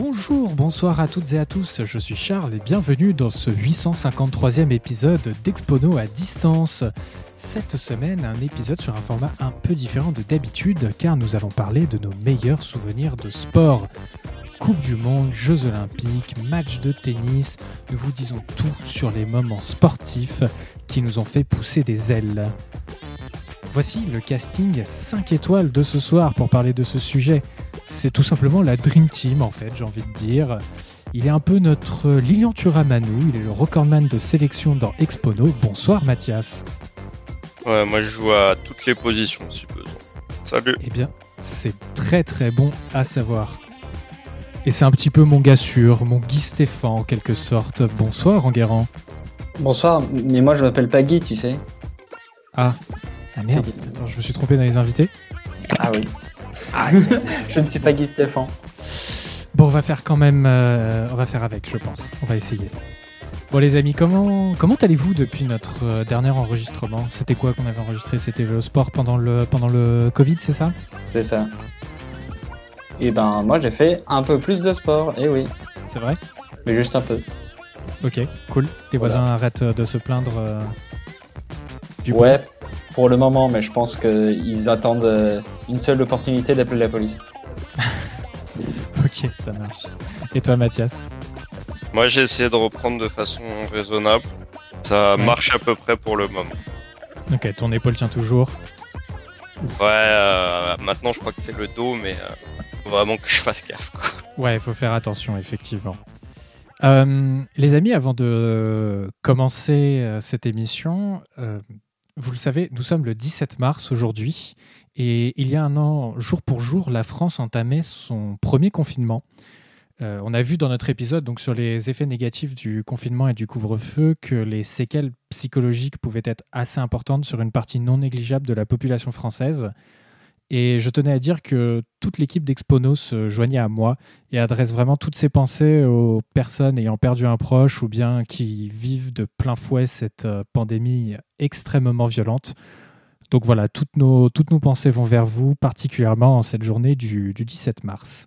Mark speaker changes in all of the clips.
Speaker 1: Bonjour, bonsoir à toutes et à tous, je suis Charles et bienvenue dans ce 853e épisode d'Expono à distance. Cette semaine, un épisode sur un format un peu différent de d'habitude car nous allons parler de nos meilleurs souvenirs de sport. Coupe du Monde, Jeux Olympiques, matchs de tennis, nous vous disons tout sur les moments sportifs qui nous ont fait pousser des ailes. Voici le casting 5 étoiles de ce soir pour parler de ce sujet. C'est tout simplement la Dream Team en fait, j'ai envie de dire. Il est un peu notre Lilian Turamanou, il est le recordman de sélection dans Expono. Bonsoir Mathias.
Speaker 2: Ouais, moi je joue à toutes les positions si besoin. Salut.
Speaker 1: Eh bien, c'est très très bon à savoir. Et c'est un petit peu mon gars sûr, mon Guy Stéphane en quelque sorte. Bonsoir Enguerrand.
Speaker 3: Bonsoir, mais moi je m'appelle pas Guy, tu sais.
Speaker 1: Ah, ah merde, attends, je me suis trompé dans les invités.
Speaker 3: Ah oui. je ne suis pas Guy Stéphane.
Speaker 1: Bon, on va faire quand même, euh, on va faire avec, je pense. On va essayer. Bon les amis, comment comment allez-vous depuis notre euh, dernier enregistrement? C'était quoi qu'on avait enregistré? C'était le sport pendant le pendant le Covid, c'est ça?
Speaker 3: C'est ça. Et ben moi j'ai fait un peu plus de sport, et oui.
Speaker 1: C'est vrai?
Speaker 3: Mais juste un peu.
Speaker 1: Ok, cool. Tes
Speaker 3: Voilà.
Speaker 1: voisins arrêtent de se plaindre euh, du
Speaker 3: Ouais, pour le moment, mais je pense qu'ils attendent euh, une seule opportunité d'appeler la police.
Speaker 1: Ok, ça marche. Et toi Mathias
Speaker 2: Moi j'ai essayé de reprendre de façon raisonnable. Ça
Speaker 1: Ouais.
Speaker 2: marche à peu près pour le moment.
Speaker 1: Ok, ton épaule tient toujours.
Speaker 2: Ouais, euh, maintenant je crois que c'est le dos, mais euh, faut vraiment que je fasse gaffe. Quoi.
Speaker 1: Ouais, il faut faire attention, effectivement. Euh, les amis, avant de commencer cette émission, euh, vous le savez, nous sommes le 17 mars aujourd'hui et il y a un an, jour pour jour, la France entamait son premier confinement. Euh, on a vu dans notre épisode sur les effets négatifs du confinement et du couvre-feu que les séquelles psychologiques pouvaient être assez importantes sur une partie non négligeable de la population française. Et je tenais à dire que toute l'équipe d'Expono se joignait à moi et adresse vraiment toutes ses pensées aux personnes ayant perdu un proche ou bien qui vivent de plein fouet cette euh, pandémie extrêmement violente. Donc voilà, toutes nos, toutes nos pensées vont vers vous, particulièrement en cette journée du, du 17 mars.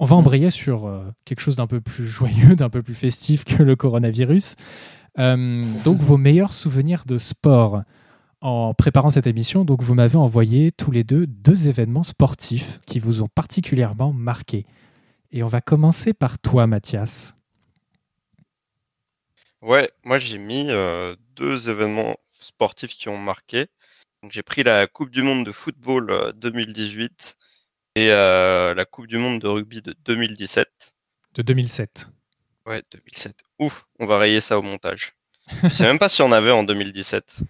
Speaker 1: On va embrayer sur euh, quelque chose d'un peu plus joyeux, d'un peu plus festif que le coronavirus. Euh, donc vos meilleurs souvenirs de sport en préparant cette émission, donc vous m'avez envoyé tous les deux deux événements sportifs qui vous ont particulièrement marqué. Et on va commencer par toi, Mathias.
Speaker 2: Ouais, moi j'ai mis euh, deux événements sportifs qui ont marqué. J'ai pris la Coupe du Monde de football euh, 2018 et euh, la Coupe du Monde de rugby de 2017.
Speaker 1: De 2007.
Speaker 2: Ouais, 2007. Ouf, on va rayer ça au montage. Je sais même pas si on avait en 2017.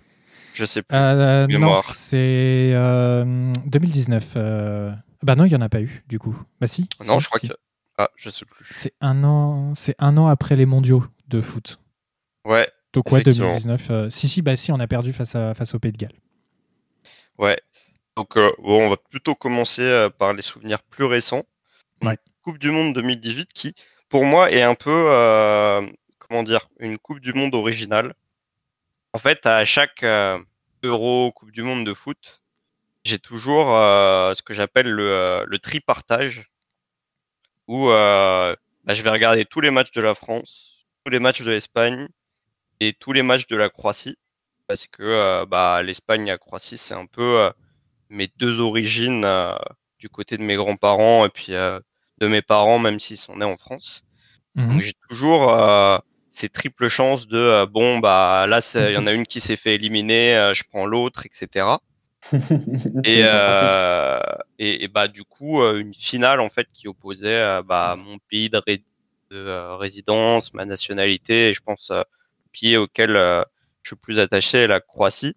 Speaker 2: Je sais plus.
Speaker 1: Euh, non,
Speaker 2: Mémoire.
Speaker 1: c'est euh, 2019. euh, Bah non, il n'y en a pas eu, du coup. Bah si.
Speaker 2: non, je crois
Speaker 1: si.
Speaker 2: que. Ah, je sais plus.
Speaker 1: C'est un, an... c'est un an après les mondiaux de foot.
Speaker 2: Ouais,
Speaker 1: Donc ouais,
Speaker 2: Effectivement.
Speaker 1: 2019. euh, Si, si, bah si, on a perdu face, à, face au Pays de Galles.
Speaker 2: ouais. Donc, euh, bon, on va plutôt commencer euh, par les souvenirs plus récents.
Speaker 1: Ouais.
Speaker 2: Coupe du Monde 2018 qui, pour moi, est un peu, euh, comment dire, une Coupe du Monde originale. En fait, à chaque euh, Euro, Coupe du Monde de foot, j'ai toujours euh, ce que j'appelle le, euh, le tripartage, où euh, bah, je vais regarder tous les matchs de la France, tous les matchs de l'Espagne et tous les matchs de la Croatie, parce que euh, bah, l'Espagne et la Croatie, c'est un peu euh, mes deux origines euh, du côté de mes grands-parents et puis euh, de mes parents, même s'ils sont nés en France.
Speaker 1: Mhm.
Speaker 2: Donc j'ai toujours euh, ces triples chances de euh, bon bah là il y en a une qui s'est fait éliminer, euh, je prends l'autre, etc. Et, euh, et, et bah du coup une finale en fait qui opposait bah, mon pays de, ré- de, résidence, ma nationalité et je pense le pays auquel je suis plus attaché, la Croatie,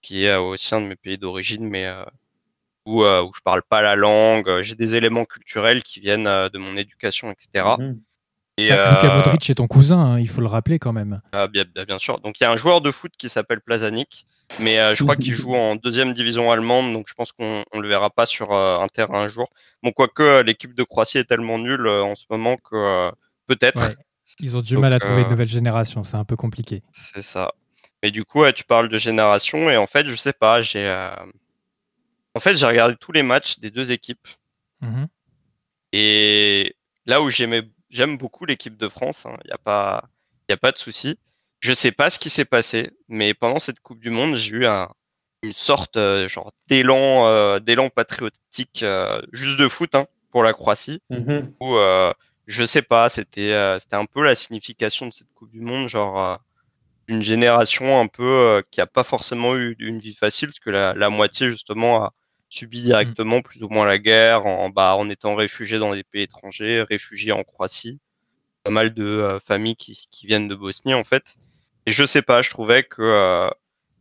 Speaker 2: qui est aussi un de mes pays d'origine, mais où, où je parle pas la langue. J'ai des éléments culturels qui viennent de mon éducation, etc. Et,
Speaker 1: Bah, Luka
Speaker 2: euh,
Speaker 1: Modric est ton cousin, hein, il faut le rappeler quand même.
Speaker 2: ah, bien, bien- sûr. Donc il y a un joueur de foot qui s'appelle Plazanic, mais euh, je crois qu'il joue en deuxième division allemande, donc je pense qu'on on le verra pas sur euh, un terrain un jour. Bon, quoique l'équipe de Croatie est tellement nulle en ce moment que peut-être,
Speaker 1: Ouais. Ils ont du
Speaker 2: Donc,
Speaker 1: mal à trouver une nouvelle génération, c'est un peu compliqué.
Speaker 2: c'est ça. Mais du coup, tu parles de génération et en fait, je sais pas, j'ai euh, en fait j'ai regardé tous les matchs des deux équipes
Speaker 1: Mhm.
Speaker 2: Et là où j'aime beaucoup l'équipe de France, il hein, n'y a pas, y a pas de souci. Je sais pas ce qui s'est passé, mais pendant cette Coupe du Monde, j'ai eu une sorte euh, genre d'élan, euh, d'élan patriotique euh, juste de foot hein, pour la Croatie. Mm Où je sais pas, c'était c'était un peu la signification de cette Coupe du Monde, genre d'une génération un peu qui a pas forcément eu une vie facile, parce que la, la moitié justement a subi directement plus ou moins la guerre en, bah, en étant réfugié dans des pays étrangers, réfugiés en Croatie. Pas mal de familles qui, qui viennent de Bosnie en fait. Et je sais pas, je trouvais que euh,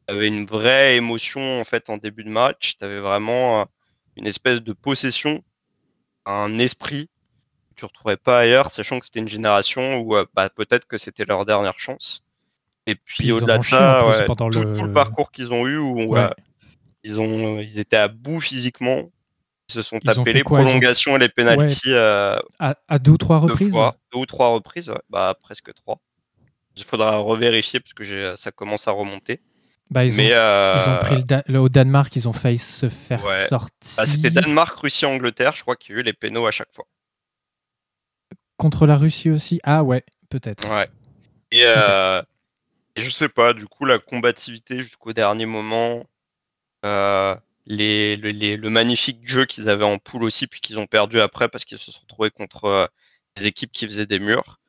Speaker 2: avait une vraie émotion en fait en début de match. Tu avais vraiment euh, une espèce de possession, un esprit que tu retrouverais pas ailleurs, sachant que c'était une génération où euh, bah, peut-être que c'était leur dernière chance. Et puis, au-delà de ça, tout, le... parcours qu'ils ont eu où ils ont ils étaient à bout physiquement. Ils se sont tapés les prolongations et les pénalties
Speaker 1: à, à, deux ou trois reprises?
Speaker 2: deux ou trois reprises, bah presque trois. Il faudra revérifier parce que ça commence à remonter.
Speaker 1: Bah, ils, ont, euh, pris le, au Danemark, ils ont failli se faire sortir.
Speaker 2: Bah, c'était Danemark, Russie, Angleterre. Je crois qu'il y a eu les pénaux à chaque fois.
Speaker 1: Contre la Russie aussi? Ah ouais, peut-être.
Speaker 2: Ouais. Et, euh, je sais pas, du coup, la combativité jusqu'au dernier moment, euh, les, le magnifique jeu qu'ils avaient en poule aussi, puis qu'ils ont perdu après parce qu'ils se sont retrouvés contre des équipes qui faisaient des murs.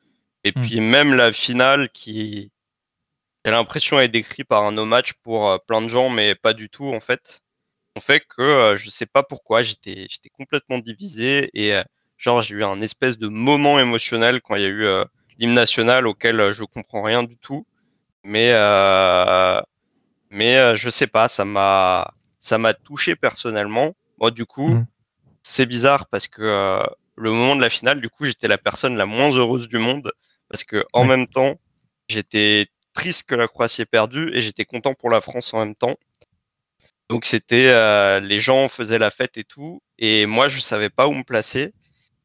Speaker 2: Et hmm. puis même la finale qui, a l'impression est décrite par un no match pour euh, plein de gens, mais pas du tout en fait. On fait que euh, je sais pas pourquoi j'étais complètement divisé et euh, genre j'ai eu un espèce de moment émotionnel quand il y a eu l'hymne national auquel je comprends rien du tout, mais mais je sais pas, ça m'a ça m'a touché personnellement. Moi du coup, hmm. c'est bizarre parce que le moment de la finale, du coup, j'étais la personne la moins heureuse du monde parce que en même temps, j'étais triste que la Croatie ait perdu et j'étais content pour la France en même temps. Donc c'était euh, les gens faisaient la fête et tout et moi je savais pas où me placer,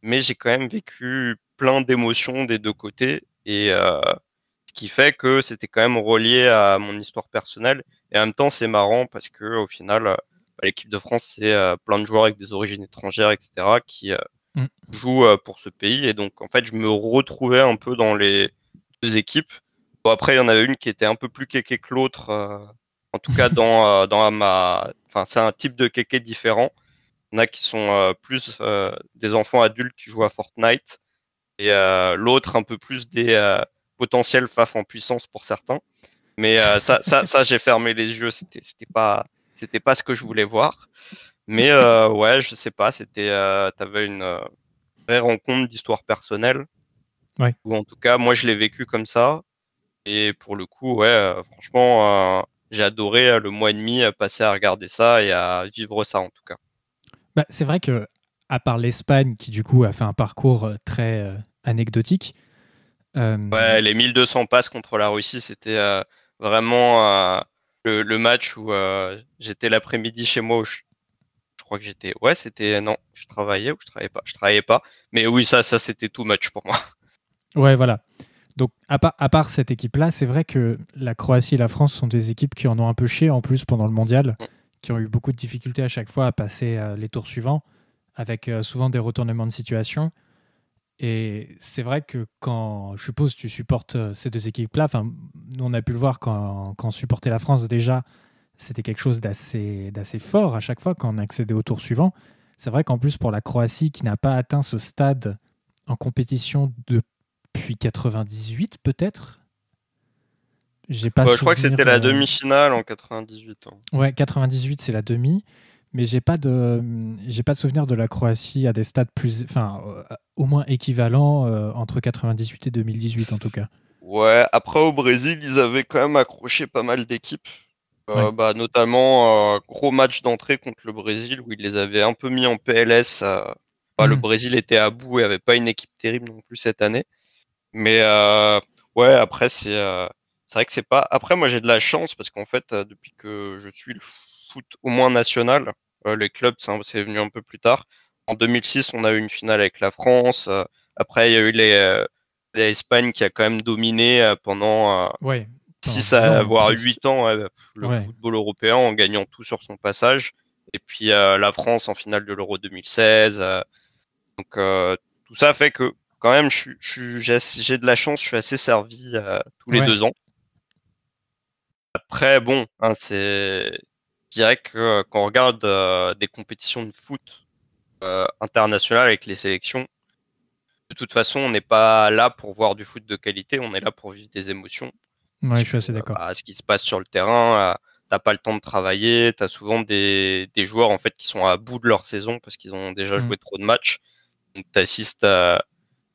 Speaker 2: mais j'ai quand même vécu plein d'émotions des deux côtés et euh, ce qui fait que c'était quand même relié à mon histoire personnelle et en même temps c'est marrant parce que au final bah, l'équipe de France c'est euh, plein de joueurs avec des origines étrangères etc qui Mm. joue euh, pour ce pays. Et donc, en fait, je me retrouvais un peu dans les deux équipes. Bon, après, il y en avait une qui était un peu plus kéké que l'autre. Euh, en tout cas, dans, euh, dans ma. Enfin, c'est un type de kéké différent. Il y en a qui sont plus des enfants adultes qui jouent à Fortnite. Et l'autre, un peu plus des potentiels faf en puissance pour certains. Mais ça, ça, ça j'ai fermé les yeux. C'était, c'était pas, c'était pas ce que je voulais voir. Mais euh, ouais, je sais pas, c'était, euh, t'avais une euh, vraie rencontre d'histoire personnelle.
Speaker 1: Ouais.
Speaker 2: Ou en tout cas, moi, je l'ai vécu comme ça. Et pour le coup, ouais, euh, franchement, j'ai adoré le mois et demi passer à regarder ça et à vivre ça en tout cas.
Speaker 1: Bah, c'est vrai que, à part l'Espagne, qui du coup a fait un parcours très anecdotique.
Speaker 2: Ouais, les 1200 passes contre la Russie, c'était vraiment le, le, match où j'étais l'après-midi chez moi, où je crois que j'étais. Ouais, c'était. Non, je travaillais ou je travaillais pas? Je travaillais pas. Mais oui, ça, ça c'était too much pour moi.
Speaker 1: Ouais, voilà. Donc, à part, à part cette équipe-là, c'est vrai que la Croatie et la France sont des équipes qui en ont un peu chié en plus pendant le mondial, mm. qui ont eu beaucoup de difficultés à chaque fois à passer euh, les tours suivants, avec euh, souvent des retournements de situation. Et c'est vrai que quand, je suppose, tu supportes euh, ces deux équipes-là, enfin, nous on a pu le voir quand, quand on supportait la France déjà, c'était quelque chose d'assez, fort à chaque fois quand on accédait au tour suivant. C'est vrai qu'en plus, pour la Croatie, qui n'a pas atteint ce stade en compétition depuis 98, peut-être?
Speaker 2: J'ai pas Je crois que c'était la demi-finale en 98. Hein.
Speaker 1: Ouais, 98, c'est la demi. Mais j'ai pas de j'ai pas de souvenir de la Croatie à des stades plus enfin euh, au moins équivalents euh, entre 98 et 2018 en tout cas.
Speaker 2: Ouais, après au Brésil, ils avaient quand même accroché pas mal d'équipes. Euh, bah, notamment un gros match d'entrée contre le Brésil où il les avait un peu mis en PLS. Euh, bah, Le mmh. Brésil était à bout et avait pas une équipe terrible non plus cette année. Mais euh, ouais, après c'est c'est vrai que c'est pas. Après moi j'ai de la chance parce qu'en fait depuis que je suis le foot au moins national, les clubs c'est venu un peu plus tard. En 2006 on a eu une finale avec la France. après il y a eu les l'Espagne qui a quand même dominé pendant
Speaker 1: ouais,
Speaker 2: 6 à avoir 8 ans le football européen en gagnant tout sur son passage. Et puis euh, la France en finale de l'Euro 2016. Euh, Donc tout ça fait que quand même, j'ai de la chance, je suis assez servi tous les deux ans. Après, bon, hein, c'est, je dirais que quand on regarde des compétitions de foot internationales avec les sélections, de toute façon, on n'est pas là pour voir du foot de qualité, on est là pour vivre des émotions.
Speaker 1: Ouais, je suis assez d'accord.
Speaker 2: Bah, ce qui se passe sur le terrain, t'as pas le temps de travailler, tu as souvent des, des, joueurs en fait qui sont à bout de leur saison parce qu'ils ont déjà mmh. joué trop de matchs. Donc tu assistes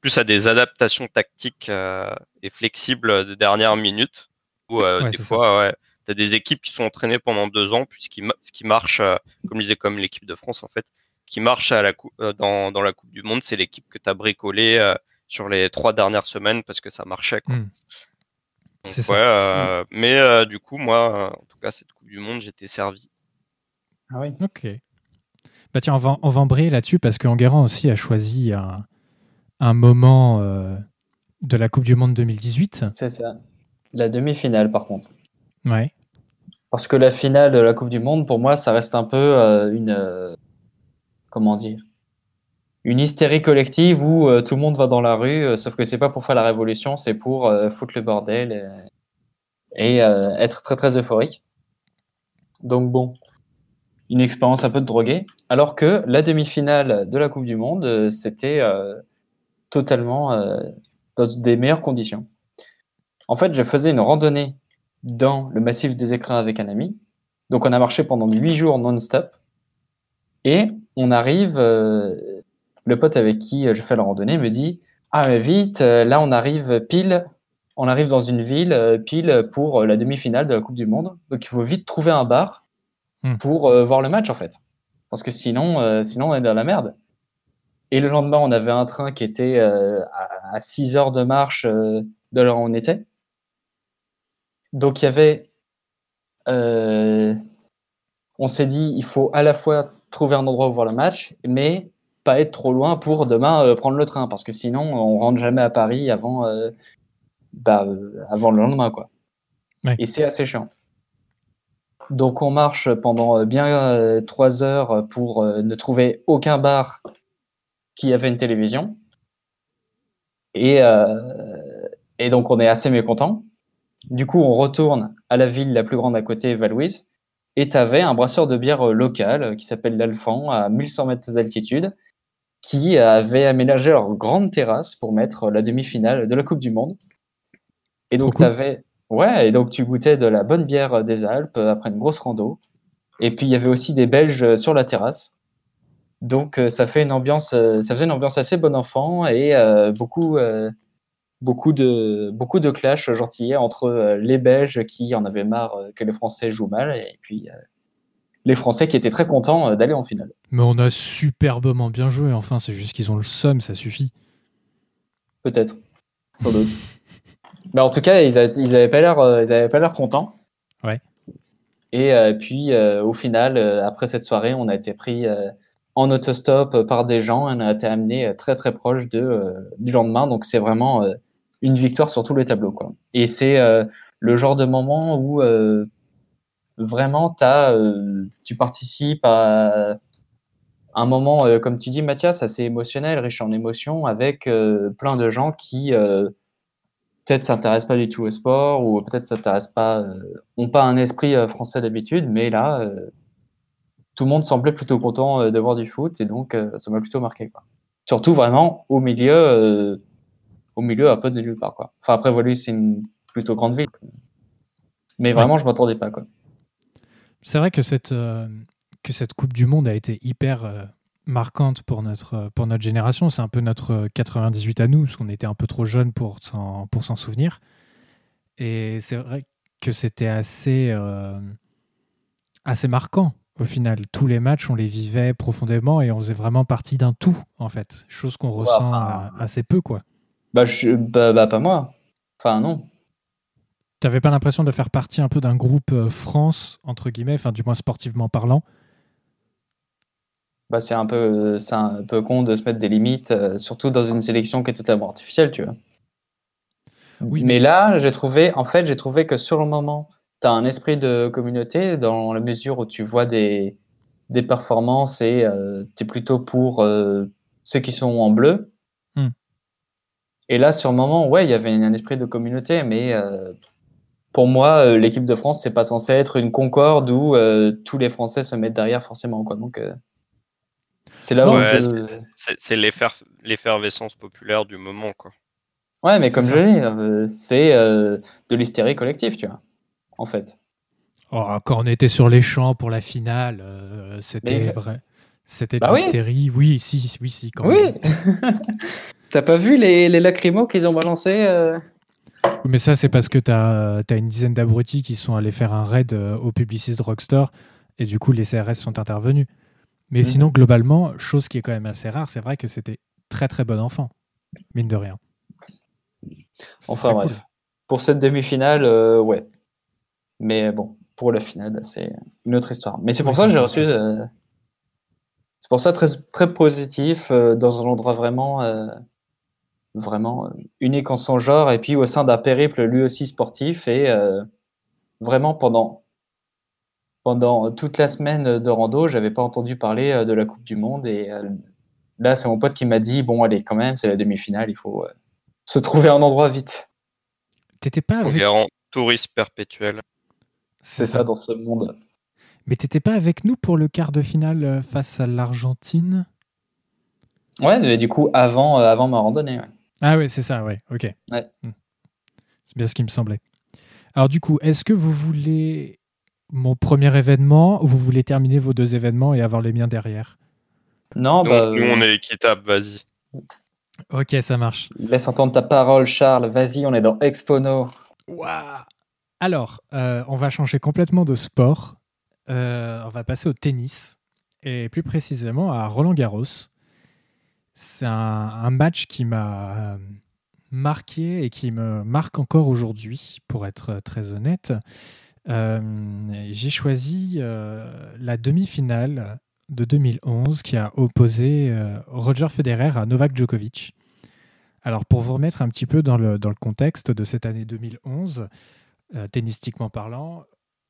Speaker 2: plus à des adaptations tactiques euh, et flexibles de dernière minute. Euh, des fois, ouais, tu as des équipes qui sont entraînées pendant deux ans, puis ce qui, ce qui marche, euh, comme je disais, comme l'équipe de France en fait, ce qui marche à la dans, dans la Coupe du Monde, c'est l'équipe que tu as bricolée sur les trois dernières semaines parce que ça marchait. Quoi. Mmh. ouais, mmh. Mais du coup, moi, en tout cas, cette Coupe du Monde, j'étais servi.
Speaker 3: Ah oui.
Speaker 1: Ok. Bah tiens, on va, on va embrayer là-dessus parce qu'Enguerrand aussi a choisi un, un moment euh, de la Coupe du Monde 2018.
Speaker 3: C'est ça. La demi-finale, par contre.
Speaker 1: Ouais.
Speaker 3: Parce que la finale de la Coupe du Monde, pour moi, ça reste un peu euh, une. Euh, comment dire Une hystérie collective où tout le monde va dans la rue, sauf que c'est pas pour faire la révolution, c'est pour foutre le bordel et, être très très euphorique. Donc bon, une expérience un peu de drogué. Alors que la demi-finale de la Coupe du Monde, c'était totalement euh, dans des meilleures conditions. En fait, je faisais une randonnée dans le massif des écrins avec un ami. Donc, on a marché pendant huit jours non-stop. Et on arrive, euh, le pote avec qui je fais la randonnée me dit Ah, mais vite, euh, là, on arrive pile, on arrive dans une ville pile pour la demi-finale de la Coupe du Monde. Donc, il faut vite trouver un bar hmm. pour voir le match, en fait. Parce que sinon, sinon, on est dans la merde. Et le lendemain, on avait un train qui était euh, à, 6 heures de marche euh, de là où on était. Donc il y avait. Euh, on s'est dit, il faut à la fois trouver un endroit où voir le match, mais pas être trop loin pour demain prendre le train, parce que sinon, on rentre jamais à Paris avant, bah, avant le lendemain. Quoi. Et c'est assez chiant. Donc on marche pendant bien trois heures pour ne trouver aucun bar qui avait une télévision. Et, euh, et donc, on est assez mécontent. Du coup, on retourne à la ville la plus grande à côté, Valouise, et tu avais un brasseur de bière local qui s'appelle l'Alphand, à 1100 mètres d'altitude, qui avait aménagé leur grande terrasse pour mettre la demi-finale de la Coupe du Monde. Et donc, tu avais. Ouais, et donc tu goûtais de la bonne bière des Alpes après une grosse rando. Et puis, il y avait aussi des Belges sur la terrasse. Donc euh, ça fait une ambiance, euh, ça faisait une ambiance assez bon enfant et euh, beaucoup, beaucoup de, beaucoup de clash gentillets entre les Belges qui en avaient marre que les Français jouent mal et puis les Français qui étaient très contents d'aller en finale.
Speaker 1: Mais on a superbement bien joué. Enfin, c'est juste qu'ils ont le somme, ça suffit.
Speaker 3: Peut-être, sans doute. Mais en tout cas, ils n'avaient pas l'air, ils avaient pas l'air contents.
Speaker 1: Ouais.
Speaker 3: Et puis, au final, après cette soirée, on a été pris en autostop par des gens. On a été amené très très proche de, euh, du lendemain. Donc c'est vraiment euh, une victoire sur tous les tableaux. Quoi. Et c'est euh, le genre de moment où vraiment as, tu participes à un moment, comme tu dis Mathias, assez émotionnel, riche en émotions, avec plein de gens qui peut-être s'intéressent pas du tout au sport ou peut-être s'intéressent pas, ont pas un esprit français d'habitude, mais là tout le monde semblait plutôt content euh, de voir du foot et donc euh, ça m'a plutôt marqué. Surtout vraiment au milieu, euh, au milieu un peu de nulle part. Quoi. Enfin après voilà, c'est une plutôt grande ville, mais vraiment je m'attendais pas. Quoi.
Speaker 1: C'est vrai que cette, que cette Coupe du Monde a été hyper marquante pour notre, pour notre génération. C'est un peu notre 98 à nous, parce qu'on était un peu trop jeunes pour s'en, pour s'en souvenir. Et c'est vrai que c'était assez, assez marquant au final. Tous les matchs, on les vivait profondément et on faisait vraiment partie d'un tout, en fait. Chose qu'on ressent assez peu, quoi.
Speaker 3: Bah, je, bah, bah, pas moi. Enfin, non.
Speaker 1: T'avais pas l'impression de faire partie un peu d'un groupe euh, France, entre guillemets, enfin, du moins sportivement parlant?
Speaker 3: Bah, c'est un peu c'est un peu con de se mettre des limites, euh, surtout dans une sélection qui est totalement artificielle, tu vois. Oui, mais là, j'ai trouvé, en fait, j'ai trouvé que sur le moment, tu as un esprit de communauté dans la mesure où tu vois des, des performances et euh, tu es plutôt pour euh, ceux qui sont en bleu. Et là, sur le moment, ouais, il y avait un esprit de communauté, mais euh, pour moi, euh, l'équipe de France, c'est pas censé être une concorde où euh, tous les Français se mettent derrière forcément. Quoi. Donc, euh, c'est là où
Speaker 2: Ouais,
Speaker 3: je...
Speaker 2: C'est c'est l'effer- l'effervescence populaire du moment, quoi.
Speaker 3: Ouais, mais comme
Speaker 1: ça.
Speaker 3: je dis, euh, c'est euh, de l'hystérie collective, tu vois, en fait.
Speaker 1: Oh, quand on était sur les champs pour la finale, euh, c'était
Speaker 3: Mais-
Speaker 1: vrai. C'était de
Speaker 3: Bah oui.
Speaker 1: l'hystérie. Oui, si, oui, si, quand
Speaker 3: Oui
Speaker 1: même.
Speaker 3: T'as pas vu les, les lacrymos qu'ils ont balancés euh
Speaker 1: Mais ça, c'est parce que tu as, une dizaine d'abrutis qui sont allés faire un raid euh, au Publicis Drugstore et du coup, les CRS sont intervenus. Mais
Speaker 3: Mhm.
Speaker 1: sinon, globalement, chose qui est quand même assez rare, c'est vrai que c'était très très bon enfant, mine de rien.
Speaker 3: Enfin bref. Pour cette demi-finale, euh, ouais. Mais bon, pour la finale, c'est une autre histoire. Mais c'est pour
Speaker 1: Oui,
Speaker 3: ça que j'ai reçu. euh, C'est pour ça très, très positif, euh, dans un endroit vraiment, vraiment euh, unique en son genre, et puis au sein d'un périple lui aussi sportif, et euh, vraiment pendant, pendant toute la semaine de rando, j'avais pas entendu parler euh, de la Coupe du Monde, et euh, là c'est mon pote qui m'a dit bon allez quand même c'est la demi-finale, il faut euh, se trouver un endroit vite.
Speaker 1: T'étais pas avec.
Speaker 2: garant touriste perpétuel.
Speaker 3: C'est ça dans ce monde.
Speaker 1: Mais t'étais pas avec nous pour le quart de finale euh, face à l'Argentine?
Speaker 3: Ouais, mais du coup avant, euh, avant ma randonnée. ouais.
Speaker 1: Ah ouais, c'est ça, ouais, ok.
Speaker 3: Ouais.
Speaker 1: Hmm. C'est bien ce qui me semblait. Alors du coup, est-ce que vous voulez mon premier événement ou vous voulez terminer vos deux événements et avoir les miens derrière?
Speaker 3: Non,
Speaker 2: Nous,
Speaker 3: bah,
Speaker 2: nous, on est équitable, vas-y.
Speaker 1: Ok, ça marche.
Speaker 3: laisse entendre ta parole, Charles. Vas-y, on est dans Expono.
Speaker 1: Alors, euh, on va changer complètement de sport. Euh, on va passer au tennis et plus précisément à Roland Garros. C'est un, match qui m'a euh, marqué et qui me marque encore aujourd'hui, pour être très honnête. Euh, J'ai choisi euh, la demi-finale de 2011 qui a opposé Roger Federer à Novak Djokovic. Alors pour vous remettre un petit peu dans le, dans le contexte de cette année 2011, euh, tennistiquement parlant,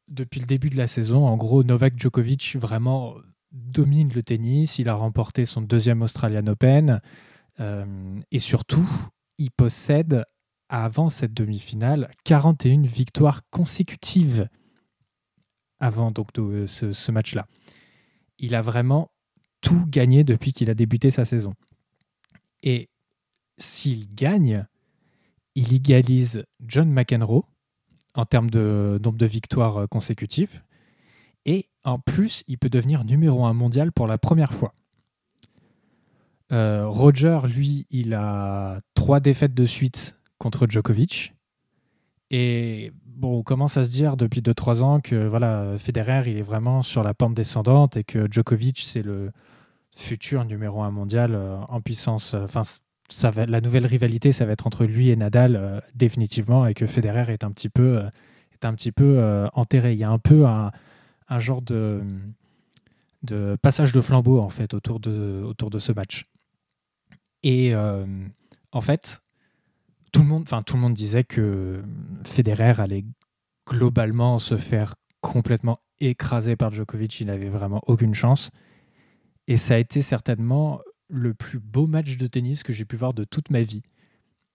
Speaker 1: depuis le début de la saison, en gros, Novak Djokovic vraiment domine le tennis. Il a remporté son deuxième Australian Open. euh, et surtout, il possède, avant cette demi-finale, 41 victoires consécutives avant ce, ce match-là. Il a vraiment tout gagné depuis qu'il a débuté sa saison. Et s'il gagne, il égalise John McEnroe en termes de nombre de victoires euh, consécutives. En plus, il peut devenir numéro un mondial pour la première fois. Euh, Roger, lui, il a trois défaites de suite contre Djokovic. Et on commence à se dire depuis 2-3 ans que voilà, Federer, il est vraiment sur la pente descendante et que Djokovic, c'est le futur numéro un mondial euh, en puissance. Enfin, ça va, la nouvelle rivalité, ça va être entre lui et Nadal euh, définitivement, et que Federer est un petit peu, euh, est un petit peu euh, enterré. Il y a un peu un, un genre de, de passage de flambeau en fait autour de, autour de ce match. Et euh, en fait, tout le monde, enfin tout le monde disait que Federer allait globalement se faire complètement écraser par Djokovic. Il n'avait vraiment aucune chance. Et ça a été certainement le plus beau match de tennis que j'ai pu voir de toute ma vie.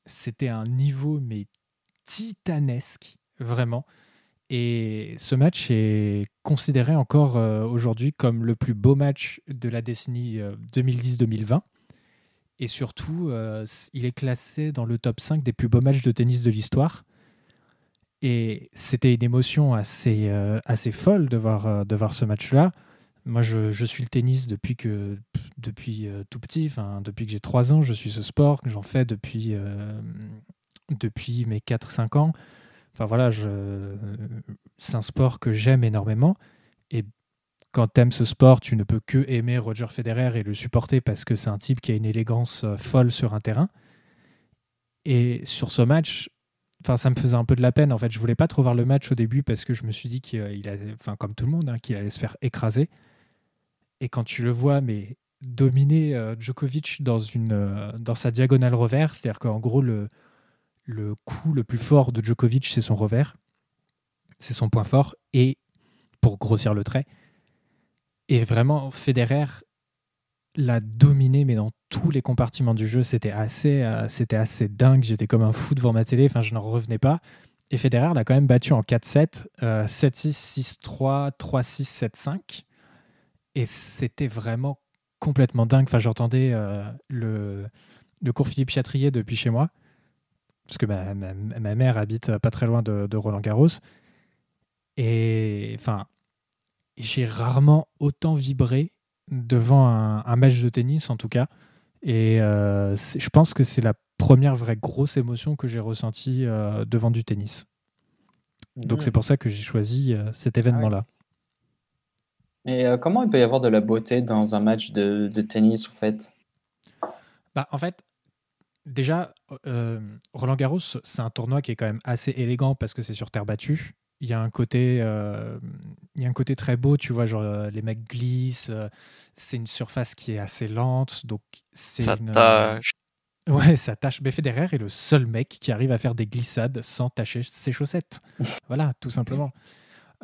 Speaker 1: C'était un niveau mais titanesque, vraiment. Et ce match est considéré encore euh, aujourd'hui comme le plus beau match de la décennie euh, 2010-2020. Et surtout, euh, il est classé dans le top 5 des plus beaux matchs de tennis de l'histoire. Et c'était une émotion assez, euh, assez folle de voir, euh, de voir ce match-là. Moi, je, suis le tennis depuis, que, depuis euh, tout petit, depuis que j'ai 3 ans. Je suis ce sport, j'en fais depuis, euh, depuis mes 4-5 ans. Enfin voilà, c'est un sport que j'aime énormément. Et quand tu aimes ce sport, tu ne peux que aimer Roger Federer et le supporter parce que c'est un type qui a une élégance euh, folle sur un terrain. Et sur ce match, ça me faisait un peu de la peine. En fait, je voulais pas trop voir le match au début parce que je me suis dit qu'il allait, enfin comme tout le monde, hein, qu'il allait se faire écraser. Et quand tu le vois, mais dominer euh, Djokovic dans, une, euh, dans sa diagonale revers, c'est-à-dire qu'en gros, le, le coup le plus fort de Djokovic, c'est son revers. C'est son point fort. Et pour grossir le trait, et vraiment, Federer l'a dominé, mais dans tous les compartiments du jeu. C'était assez, euh, assez dingue. J'étais comme un fou devant ma télé. Enfin, je n'en revenais pas. Et Federer l'a quand même battu en 4-7, 7-6, 6-3, 3-6, 7-5. Et c'était vraiment complètement dingue. Enfin, j'entendais euh, le, le cours Philippe Chatrier depuis chez moi, parce que ma, ma, ma mère habite pas très loin de, de Roland Garros. Et enfin, j'ai rarement autant vibré devant un, un, match de tennis, en tout cas. Et euh, je pense que c'est la première vraie grosse émotion que j'ai ressentie euh, devant du tennis. Donc c'est pour ça que j'ai choisi euh, cet événement-là.
Speaker 3: Et euh, comment il peut y avoir de la beauté dans un match de, de tennis, en fait?
Speaker 1: Bah, En fait, déjà, euh, Roland Garros, c'est un tournoi qui est quand même assez élégant parce que c'est sur terre battue. Il y a un côté, euh, il y a un côté très beau, tu vois, genre euh, les mecs glissent. euh, c'est une surface qui est assez lente, donc c'est
Speaker 2: Ça
Speaker 1: une.
Speaker 2: tâche.
Speaker 1: Ouais, ça tâche. Mais Federer est le seul mec qui arrive à faire des glissades sans tacher ses chaussettes. voilà, tout simplement.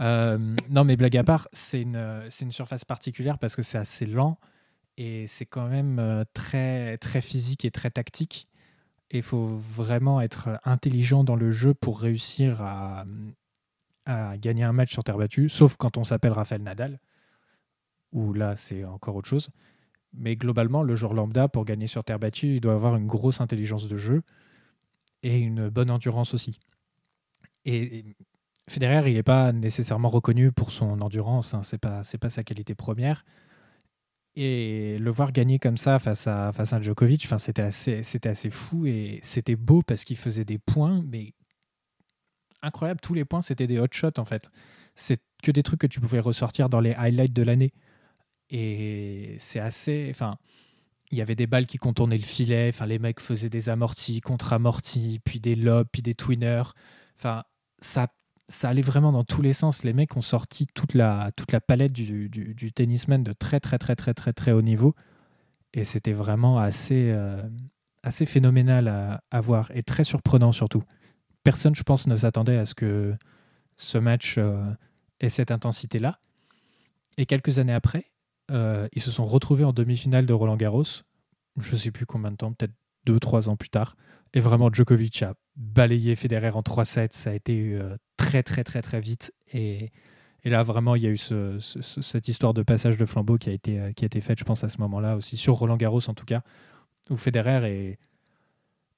Speaker 1: Euh, non, mais blague à part, c'est une, c'est une surface particulière parce que c'est assez lent et c'est quand même euh, très, très physique et très tactique. Et il faut vraiment être intelligent dans le jeu pour réussir à, à gagner un match sur terre battue, sauf quand on s'appelle Rafael Nadal, où là, c'est encore autre chose. Mais globalement, le joueur lambda, pour gagner sur terre battue, il doit avoir une grosse intelligence de jeu et une bonne endurance aussi. Et Federer, il n'est pas nécessairement reconnu pour son endurance, hein, c'est pas pas sa qualité première. Et le voir gagner comme ça face à face à Djokovic, c'était assez assez fou et c'était beau parce qu'il faisait des points, mais incroyable. Tous les points c'était des hot shots en fait. C'est que des trucs que tu pouvais ressortir dans les highlights de l'année. Et c'est assez, enfin, il y avait des balles qui contournaient le filet. Enfin, les mecs faisaient des amortis, contre-amortis, puis des lobes, puis des twinners. Enfin, ça, ça allait vraiment dans tous les sens. Les mecs ont sorti toute la, toute la palette du, du, tennisman de très, très, très, très, très, très haut niveau. Et c'était vraiment assez, euh, assez phénoménal à, voir et très surprenant surtout. Personne, je pense, ne s'attendait à ce que ce match euh, ait cette intensité-là. Et quelques années après, euh, ils se sont retrouvés en demi-finale de Roland Garros. Je sais plus combien de temps, peut-être deux, trois ans plus tard. Et vraiment, Djokovic a balayé Federer en 3-7. Ça a été euh, très, très, très, très vite. Et, là, vraiment, il y a eu ce- ce- ce- cette histoire de passage de flambeau qui a été, euh, qui a été faite, je pense, à ce moment-là aussi, sur Roland Garros en tout cas, où Federer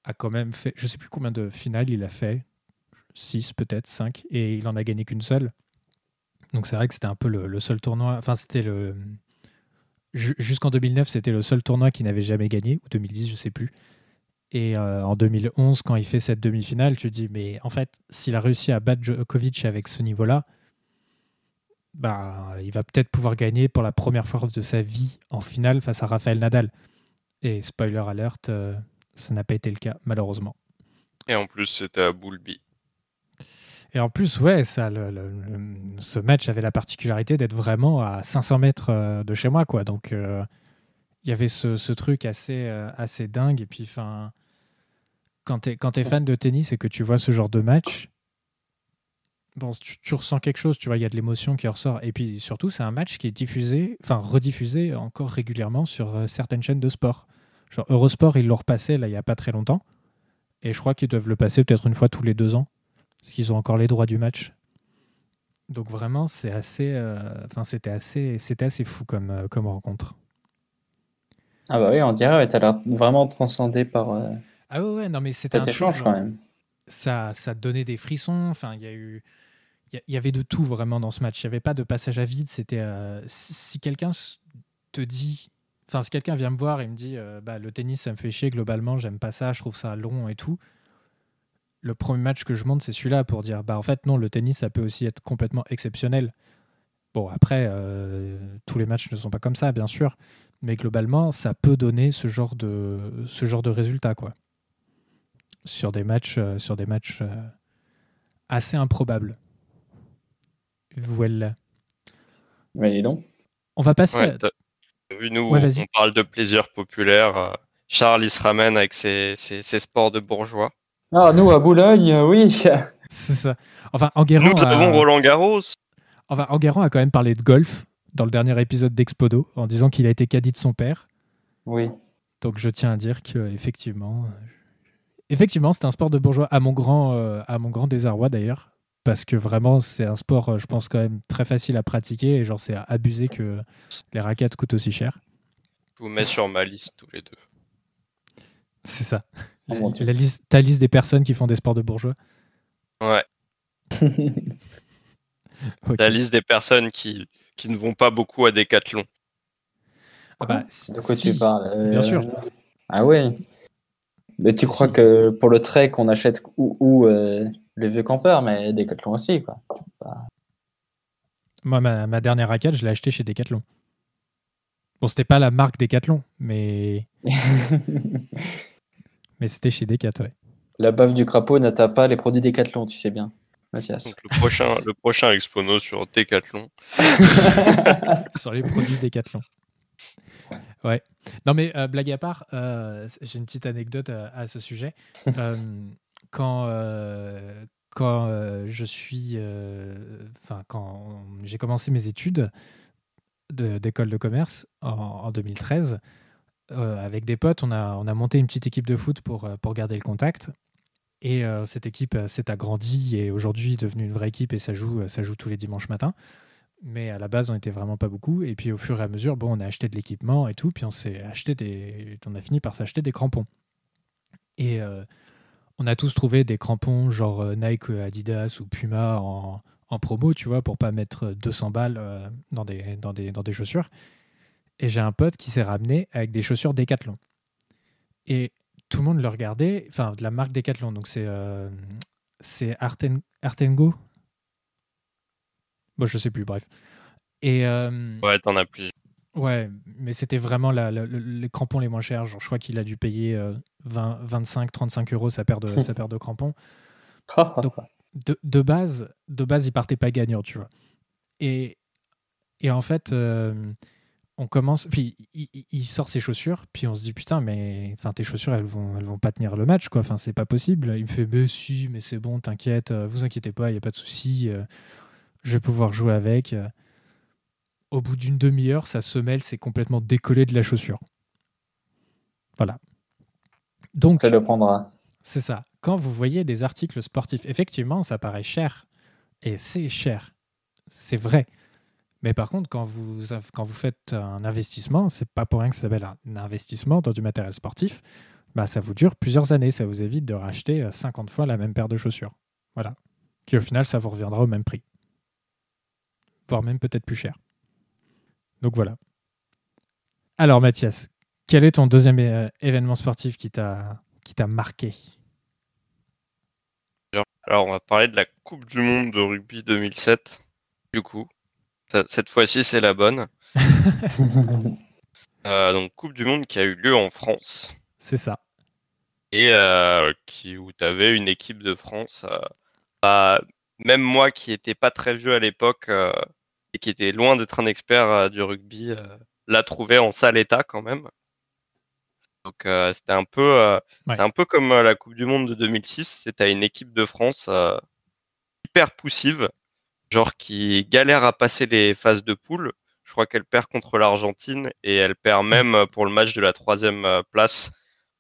Speaker 1: a quand même fait, je sais plus combien de finales il a fait, 6 peut-être, 5, et il en a gagné qu'une seule. Donc c'est vrai que c'était un peu le, seul tournoi, enfin c'était le... ju- Jusqu'en 2009, c'était le seul tournoi qu'il n'avait jamais gagné, ou 2010, je sais plus. Et euh, en 2011, quand il fait cette demi-finale, tu te dis, mais en fait, s'il a réussi à battre Djokovic avec ce niveau-là, bah, il va peut-être pouvoir gagner pour la première fois de sa vie en finale face à Rafael Nadal. Et spoiler alert, euh, ça n'a pas été le cas, malheureusement.
Speaker 2: Et en plus, c'était à Boulby.
Speaker 1: Et en plus, ouais, ça, le- le- le- ce match avait la particularité d'être vraiment à 500 mètres euh, de chez moi, quoi. Donc, euh, il y avait ce, ce truc assez, euh, assez dingue. Et puis, enfin, quand tu es, es fan de tennis et que tu vois ce genre de match, bon, tu, ressens quelque chose, tu vois, il y a de l'émotion qui ressort. Et puis, surtout, c'est un match qui est diffusé, enfin, rediffusé encore régulièrement sur euh, certaines chaînes de sport. Genre, Eurosport, ils l'ont repassé, là, il n'y a pas très longtemps. Et je crois qu'ils doivent le passer peut-être une fois tous les deux ans parce qu'ils ont encore les droits du match. Donc vraiment, c'est assez, euh, c'était assez, c'était assez fou comme, comme rencontre.
Speaker 3: Ah bah oui, on dirait, ouais, t'as l'air vraiment transcendé par euh,
Speaker 1: Ah ouais, ouais, non mais c'était un truc,
Speaker 3: échange quand même.
Speaker 1: ça, ça donnait des frissons. Enfin, il y a eu, il y avait de tout vraiment dans ce match. Il n'y avait pas de passage à vide. C'était euh, si, si quelqu'un te dit, enfin si quelqu'un vient me voir et me dit, euh, bah le tennis ça me fait chier globalement, j'aime pas ça, je trouve ça long et tout. Le premier match que je monte, c'est celui-là pour dire, bah en fait non, le tennis ça peut aussi être complètement exceptionnel. Bon après, tous les matchs ne sont pas comme ça, bien sûr, mais globalement, ça peut donner ce genre de, ce genre de résultat quoi sur des matchs, euh, sur des matchs euh, assez improbables. Voilà.
Speaker 3: Mais dis donc.
Speaker 1: On va passer.
Speaker 2: Ouais,
Speaker 1: à-
Speaker 2: vu, nous,
Speaker 1: Ouais,
Speaker 2: on parle de plaisir populaire. euh, Charles, il se ramène avec ses, ses- ses sports de bourgeois.
Speaker 3: Ah, nous, à Boulogne, euh, oui.
Speaker 1: C'est ça. Enfin, Enguerrand
Speaker 2: Nous
Speaker 1: a,
Speaker 2: avons Roland Garros.
Speaker 1: enfin, Enguerrand a quand même parlé de golf dans le dernier épisode d'Expodo en disant qu'il a été caddie de son père.
Speaker 3: Oui.
Speaker 1: Donc je tiens à dire que effectivement, effectivement, c'est un sport de bourgeois à mon grand, euh, à mon grand désarroi d'ailleurs, parce que vraiment c'est un sport, euh, je pense quand même très facile à pratiquer et genre c'est abusé que les raquettes coûtent aussi cher.
Speaker 2: Je vous mets sur ma liste tous les deux.
Speaker 1: C'est ça.
Speaker 3: Oh
Speaker 1: La-
Speaker 3: mon Dieu.
Speaker 1: la liste, ta liste des personnes qui font des sports de bourgeois.
Speaker 2: Ouais.
Speaker 1: Ok.
Speaker 2: La liste des personnes qui, qui ne vont pas beaucoup à Decathlon.
Speaker 1: Ah bah, si-
Speaker 3: De quoi
Speaker 1: si.
Speaker 3: tu parles euh,
Speaker 1: bien sûr.
Speaker 3: Ah ouais. Mais tu crois
Speaker 1: Si.
Speaker 3: que pour le trek, on achète où, où, euh, le vieux campeur, mais Decathlon aussi, quoi.
Speaker 1: Moi, ma, ma dernière raquette, je l'ai achetée chez Decathlon. Bon, c'était pas la marque Decathlon, mais, mais c'était chez Decathlon. Ouais.
Speaker 3: La bave du crapaud n'atteint pas les produits Decathlon, tu sais bien, Mathias.
Speaker 2: Donc le prochain, le prochain Expono sur Decathlon.
Speaker 1: sur les produits Decathlon. Ouais. Non mais euh, blague à part, euh, j'ai une petite anecdote à, à ce sujet. Euh, quand euh, quand euh, je suis, euh, enfin quand j'ai commencé mes études de- d'école de, commerce en, en 2013, euh, avec des potes, on a on a monté une petite équipe de foot pour euh, pour garder le contact. Et euh, cette équipe euh, s'est agrandie et aujourd'hui est devenue une vraie équipe et ça joue, ça joue tous les dimanches matins. Mais à la base, on était vraiment pas beaucoup. Et puis au fur et à mesure, bon, on a acheté de l'équipement et tout. Puis on s'est acheté des, on a fini par s'acheter des crampons. Et euh, on a tous trouvé des crampons genre euh, Nike, Adidas ou Puma en, en promo, tu vois, pour pas mettre 200 balles euh, dans, des, dans, des, dans des chaussures. Et j'ai un pote qui s'est ramené avec des chaussures Decathlon. Et tout le monde le regardait, enfin de la marque Decathlon. Donc c'est euh, c'est Arten, Artengo? Bon, je sais plus, bref. Et euh,
Speaker 2: Ouais, t'en as plusieurs.
Speaker 1: ouais, mais c'était vraiment la- la- le- les crampons les moins chers. Genre, je crois qu'il a dû payer euh, 20, 25, 35 euros sa paire de, sa paire de crampons. Donc, de, de base, de base, il partait pas gagnant, tu vois. Et, et en fait, euh, on commence. Puis il, sort ses chaussures, puis on se dit putain, mais enfin tes chaussures, elles vont, elles vont pas tenir le match, quoi. Enfin, c'est pas possible. Il me fait, mais si, mais c'est bon, t'inquiète, euh, vous inquiétez pas, il y a pas de souci. euh, je vais pouvoir jouer avec. Au bout d'une demi-heure, sa semelle s'est complètement décollée de la chaussure. Voilà. Donc,
Speaker 3: Ça le prendra.
Speaker 1: c'est ça. Quand vous voyez des articles sportifs, effectivement, ça paraît cher. Et c'est cher. C'est vrai. Mais par contre, quand vous, quand vous faites un investissement, c'est pas pour rien que ça s'appelle un investissement dans du matériel sportif, bah, ça vous dure plusieurs années. Ça vous évite de racheter euh, 50 fois la même paire de chaussures. Voilà. Qui au final, ça vous reviendra au même prix. Voire même peut-être plus cher. Donc voilà. Alors Mathias, quel est ton deuxième euh, événement sportif qui t'a marqué?
Speaker 2: Alors, on va parler de la Coupe du Monde de rugby 2007. Du coup, cette fois-ci, c'est la bonne. Euh, donc, Coupe du Monde qui a eu lieu en France.
Speaker 1: C'est ça.
Speaker 2: et euh, qui, où tu avais une équipe de France. euh, bah, même moi qui n'étais pas très vieux à l'époque et qui était loin d'être un expert du rugby, l'a trouvé en sale état quand même. Donc c'était un peu,
Speaker 1: Ouais.
Speaker 2: c'est un peu comme la Coupe du Monde de 2006. C'était une équipe de France hyper poussive, genre qui galère à passer les phases de poule. Je crois qu'elle perd contre l'Argentine et elle perd même euh, pour le match de la troisième euh, place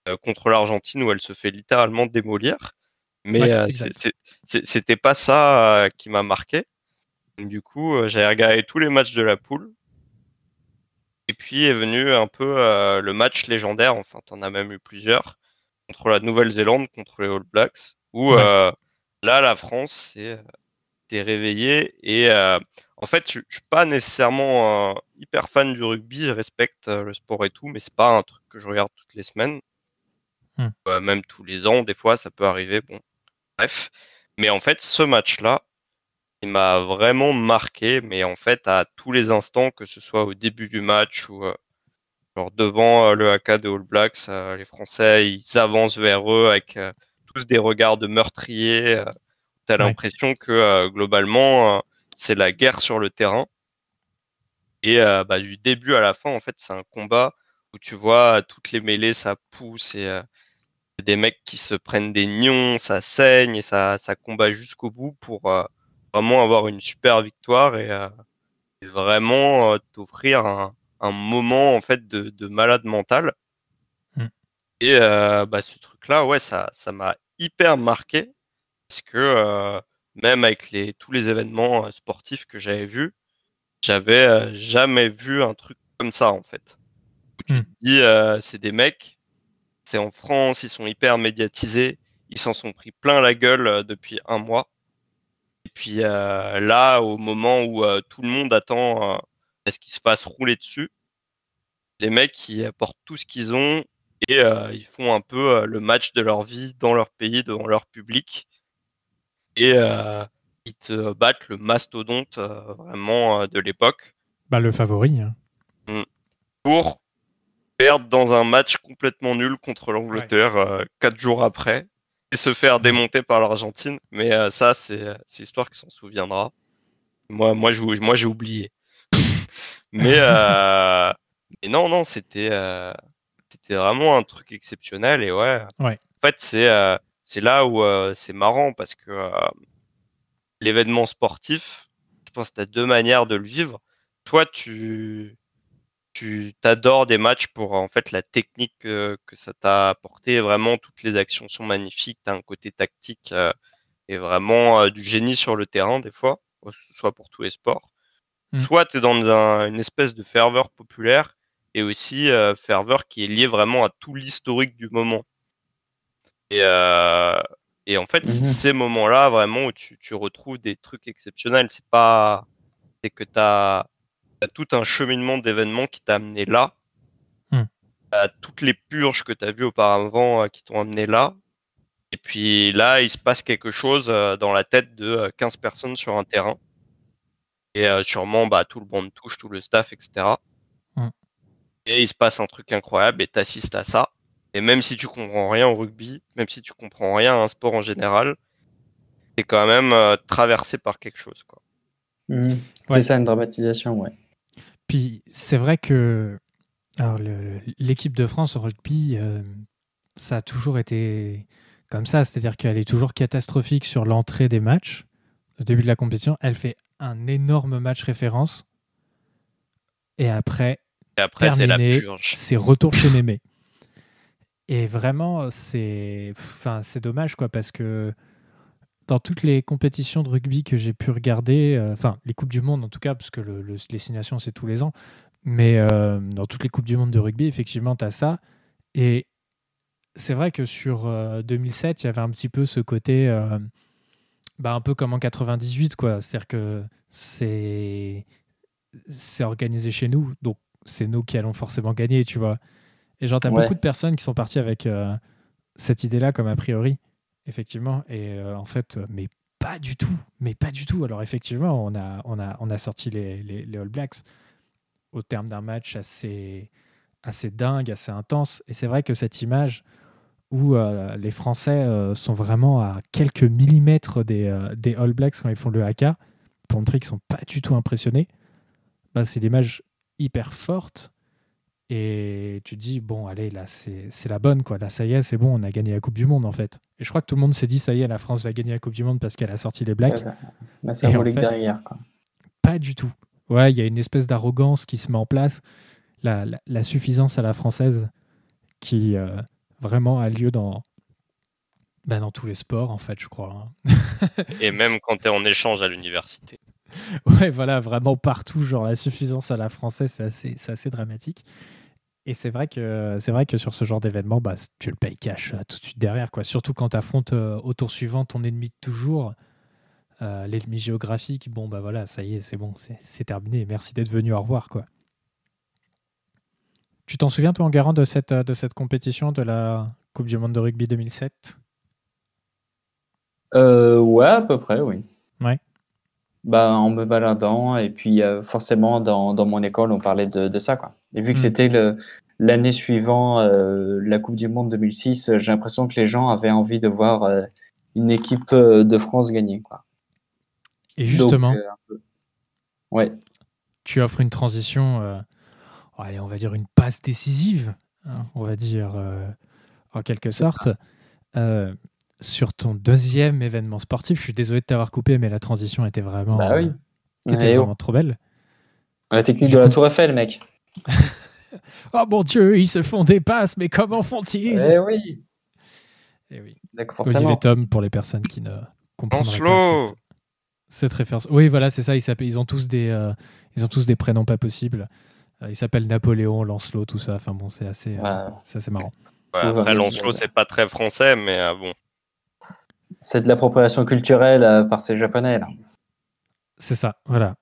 Speaker 2: euh, contre l'Argentine où elle se fait littéralement démolir. Mais
Speaker 1: Ouais,
Speaker 2: c'est- c'est- c'est- c'était pas ça qui m'a marqué. Du coup, j'avais regardé tous les matchs de la poule. Et puis est venu un peu euh, le match légendaire, enfin, t'en as même eu plusieurs, contre la Nouvelle-Zélande, contre les All Blacks, où
Speaker 1: Ouais.
Speaker 2: euh, là, la France s'est s'est réveillée. Et euh, en fait, je je suis pas nécessairement euh, hyper fan du rugby, je respecte euh, le sport et tout, mais c'est pas un truc que je regarde toutes les semaines.
Speaker 1: Hmm.
Speaker 2: Euh, même tous les ans, des fois, ça peut arriver. Bon, bref. Mais en fait, ce match-là, il m'a vraiment marqué, mais en fait, à tous les instants, que ce soit au début du match ou euh, genre devant le AK des All Blacks, les Français, ils avancent vers eux avec tous des regards de meurtriers. Euh, T'as
Speaker 1: Ouais.
Speaker 2: l'impression que euh, globalement, euh, c'est la guerre sur le terrain. Et euh, bah, du début à la fin, en fait, c'est un combat où tu vois toutes les mêlées, ça pousse et euh, des mecs qui se prennent des nions, ça saigne et ça, ça combat jusqu'au bout pour euh, vraiment avoir une super victoire et, euh, et vraiment euh, t'offrir un, un moment en fait de, de malade mental. Et euh, bah, ce truc-là, ouais, ça, ça m'a hyper marqué parce que euh, même avec les, tous les événements sportifs que j'avais vus, j'avais jamais vu un truc comme ça en fait. Où tu
Speaker 1: Hmm.
Speaker 2: te dis, c'est des mecs, c'est en France, ils sont hyper médiatisés, ils s'en sont pris plein la gueule depuis un mois. Et puis là, au moment où tout le monde attend à ce qu'ils se fasse rouler dessus, les mecs ils apportent tout ce qu'ils ont et ils font un peu le match de leur vie dans leur pays, devant leur public. Et euh, ils te battent le mastodonte vraiment de l'époque.
Speaker 1: Bah, le favori. Hein.
Speaker 2: Pour perdre dans un match complètement nul contre l'Angleterre quatre jours après et se faire démonter par l'Argentine. Mais ça, c'est l'histoire qui s'en souviendra. Moi, moi, j'ai moi, oublié. mais, mais non, non, c'était c'était vraiment un truc exceptionnel et ouais.
Speaker 1: ouais.
Speaker 2: En fait, c'est euh, c'est là où euh, c'est marrant parce que euh, l'événement sportif, je pense que tu as deux manières de le vivre. Toi, tu tu t'adores des matchs pour en fait la technique que ça t'a apporté. Vraiment, toutes les actions sont magnifiques. Tu as un côté tactique et vraiment du génie sur le terrain des fois, soit pour tous les sports. Mmh. Soit tu es dans un, une espèce de ferveur populaire et aussi ferveur qui est lié vraiment à tout l'historique du moment. Et, euh, et en fait, mmh ces moments-là, vraiment, où tu, tu, retrouves des trucs exceptionnels, c'est pas. C'est que tu as, tout un cheminement d'événements qui t'a amené là.
Speaker 1: Mmh.
Speaker 2: À toutes les purges que tu as vues auparavant euh, qui t'ont amené là. Et puis là, il se passe quelque chose euh, dans la tête de 15 personnes sur un terrain. Et euh, sûrement, bah, tout le monde touche, tout le staff, etc et il se passe un truc incroyable et t'assistes à ça. Et même si tu comprends rien au rugby, même si tu comprends rien à un sport en général, t'es quand même euh, traversé par quelque chose. Quoi.
Speaker 3: Mmh. C'est ça une dramatisation, ouais.
Speaker 1: Puis c'est vrai que l'équipe de France au rugby, euh, ça a toujours été comme ça, c'est-à-dire qu'elle est toujours catastrophique sur l'entrée des matchs, au début de la compétition. Elle fait un énorme match référence. Et après,
Speaker 2: et après, c'est la purge.
Speaker 1: C'est retour chez Mémé. Et vraiment, c'est enfin, dommage, quoi, parce que dans toutes les compétitions de rugby que j'ai pu regarder, euh, enfin, les Coupes du Monde en tout cas, parce que le, les signations, c'est tous les ans, mais euh, dans toutes les Coupes du Monde de rugby, effectivement, tu as ça. Et c'est vrai que sur 2007, euh, il y avait un petit peu ce côté, bah, un peu comme en 98, quoi. C'est-à-dire que c'est organisé chez nous, donc c'est nous qui allons forcément gagner, tu vois. Et genre, t'as beaucoup de personnes qui sont parties avec euh, cette idée-là comme a priori, effectivement. Et euh, en fait, euh, mais pas du tout, mais pas du tout. Alors effectivement, on a, on a, on a sorti les, les, All Blacks au terme d'un match assez, assez dingue, assez intense. Et c'est vrai que cette image où les Français sont vraiment à quelques millimètres des, des All Blacks quand ils font le haka, pour montrer qu'ils sont pas du tout impressionnés, bah, c'est l'image hyper forte. Et tu dis, bon, allez, là, c'est la bonne, quoi. Là, ça y est, c'est bon, on a gagné la Coupe du Monde, en fait. Et je crois que tout le monde s'est dit, ça y est, la France va gagner la Coupe du Monde parce qu'elle a sorti les Blacks.
Speaker 3: Bah, c'est en fait, derrière, quoi.
Speaker 1: Pas du tout. Ouais, il y a une espèce d'arrogance qui se met en place. La, la, suffisance à la française qui euh, vraiment a lieu dans, bah, dans tous les sports, en fait, je crois.
Speaker 2: Hein. Et même quand tu es en échange à l'université.
Speaker 1: Ouais, voilà, vraiment partout, genre la suffisance à la française, c'est assez, assez dramatique. Et c'est vrai que c'est vrai que sur ce genre d'événement, bah, tu le payes cash euh, tout de suite derrière, quoi. Surtout quand tu affrontes euh, au tour suivant ton ennemi de toujours, euh, l'ennemi géographique. Bon, bah voilà, ça y est, c'est bon, c'est terminé. Merci d'être venu, au revoir, quoi. Tu t'en souviens, toi, en garant de cette, de cette compétition de la Coupe du Monde de rugby 2007
Speaker 3: Ouais, à peu près, oui.
Speaker 1: Ouais
Speaker 3: bah, en me baladant et puis forcément dans, dans, mon école on parlait de, de ça quoi. Et vu que mmh. c'était l'année suivante euh, la Coupe du Monde 2006, j'ai l'impression que les gens avaient envie de voir euh, une équipe de France gagner quoi.
Speaker 1: Et justement,
Speaker 3: ouais.
Speaker 1: Tu offres une transition, allez on va dire une passe décisive, hein, on va dire en quelque sorte sur ton deuxième événement sportif. Je suis désolé de t'avoir coupé, mais la transition était vraiment,
Speaker 3: bah oui.
Speaker 1: était vraiment trop belle.
Speaker 3: La technique de la Tour Eiffel, mec.
Speaker 1: Oh mon Dieu, ils se font des passes, mais comment font-ils?
Speaker 3: Eh oui.
Speaker 1: Eh oui. Olivier. Tom, pour les personnes qui ne comprendraient pas
Speaker 2: Lancelot
Speaker 1: cette, cette référence. Oui, voilà, c'est ça. Ils, ont tous des, euh, ils ont tous des prénoms pas possibles. Euh, ils s'appellent Napoléon, Lancelot, tout ça. Enfin bon, c'est assez, euh,
Speaker 3: Ouais.
Speaker 1: assez marrant.
Speaker 2: Ouais, après, Lancelot, c'est pas très français, mais euh, bon.
Speaker 3: C'est de l'appropriation culturelle euh, par ces Japonais. Là.
Speaker 1: C'est ça, voilà.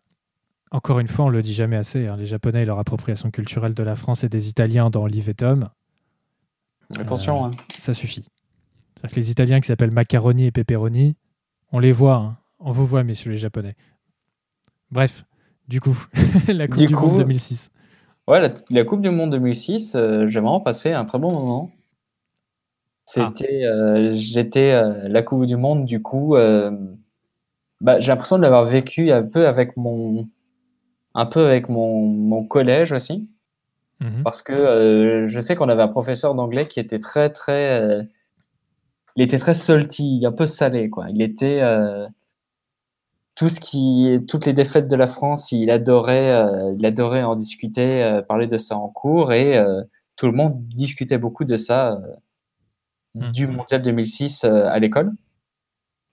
Speaker 1: Encore une fois, on le dit jamais assez. hein, les Japonais et leur appropriation culturelle de la France et des Italiens dans Olive et Tom,
Speaker 3: Attention.
Speaker 1: Euh,
Speaker 3: hein.
Speaker 1: ça suffit. C'est-à-dire que les Italiens qui s'appellent macaroni et pepperoni, on les voit, hein. on vous voit, messieurs les Japonais. Bref, du coup, la Coupe
Speaker 3: Du
Speaker 1: du,
Speaker 3: coup-
Speaker 1: Monde 2006.
Speaker 3: Ouais, la, la Coupe du Monde 2006, euh, j'ai vraiment passé un très bon moment. C'était, euh, j'étais euh, la Coupe du Monde, du coup, bah, j'ai l'impression de l'avoir vécu un peu avec mon, un peu avec mon, mon collège aussi,
Speaker 1: Mhm.
Speaker 3: parce que euh, je sais qu'on avait un professeur d'anglais qui était très, très, euh, il était très salty, un peu salé, quoi. Il était euh, tout ce qui, toutes les défaites de la France, il adorait, il adorait en discuter, parler de ça en cours, et tout le monde discutait beaucoup de ça
Speaker 1: Mhm.
Speaker 3: du mondial 2006 euh, à l'école.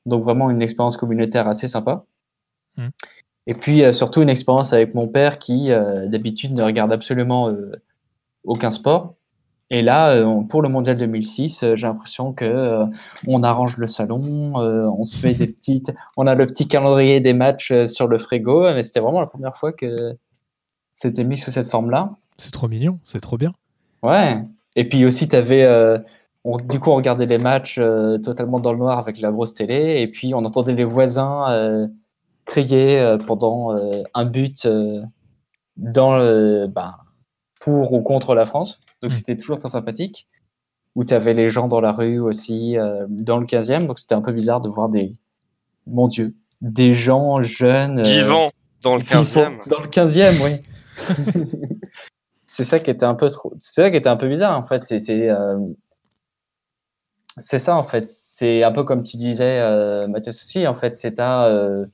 Speaker 3: Donc vraiment une expérience communautaire assez sympa.
Speaker 1: Mhm.
Speaker 3: Et puis euh, surtout une expérience avec mon père qui euh, d'habitude ne regarde absolument euh, aucun sport. Et là, pour le mondial 2006, euh, j'ai l'impression que euh, on arrange le salon, euh, on se fait des petites, on a le petit calendrier des matchs euh, sur le frigo, mais c'était vraiment la première fois que c'était mis sous cette forme-là.
Speaker 1: C'est trop mignon, c'est trop bien.
Speaker 3: Ouais. Et puis aussi, t'avais, on, du coup, on regardait les matchs totalement dans le noir avec la grosse télé, et puis on entendait les voisins crier euh, pendant euh, un but euh, dans le, bah, pour ou contre la France. Donc
Speaker 1: Mm.
Speaker 3: c'était toujours très sympathique. Où t'avais les gens dans la rue aussi, euh, dans le 15e. Donc c'était un peu bizarre de voir des, mon Dieu, des gens jeunes. euh,
Speaker 2: Vivant dans le
Speaker 3: qui sont
Speaker 2: 15e.
Speaker 3: Dans le 15e, oui. c'est ça qui était un peu trop. C'est ça qui était un peu bizarre en fait. C'est c'est euh, c'est ça en fait. C'est un peu comme tu disais, euh, Mathias aussi. En fait, c'est un euh,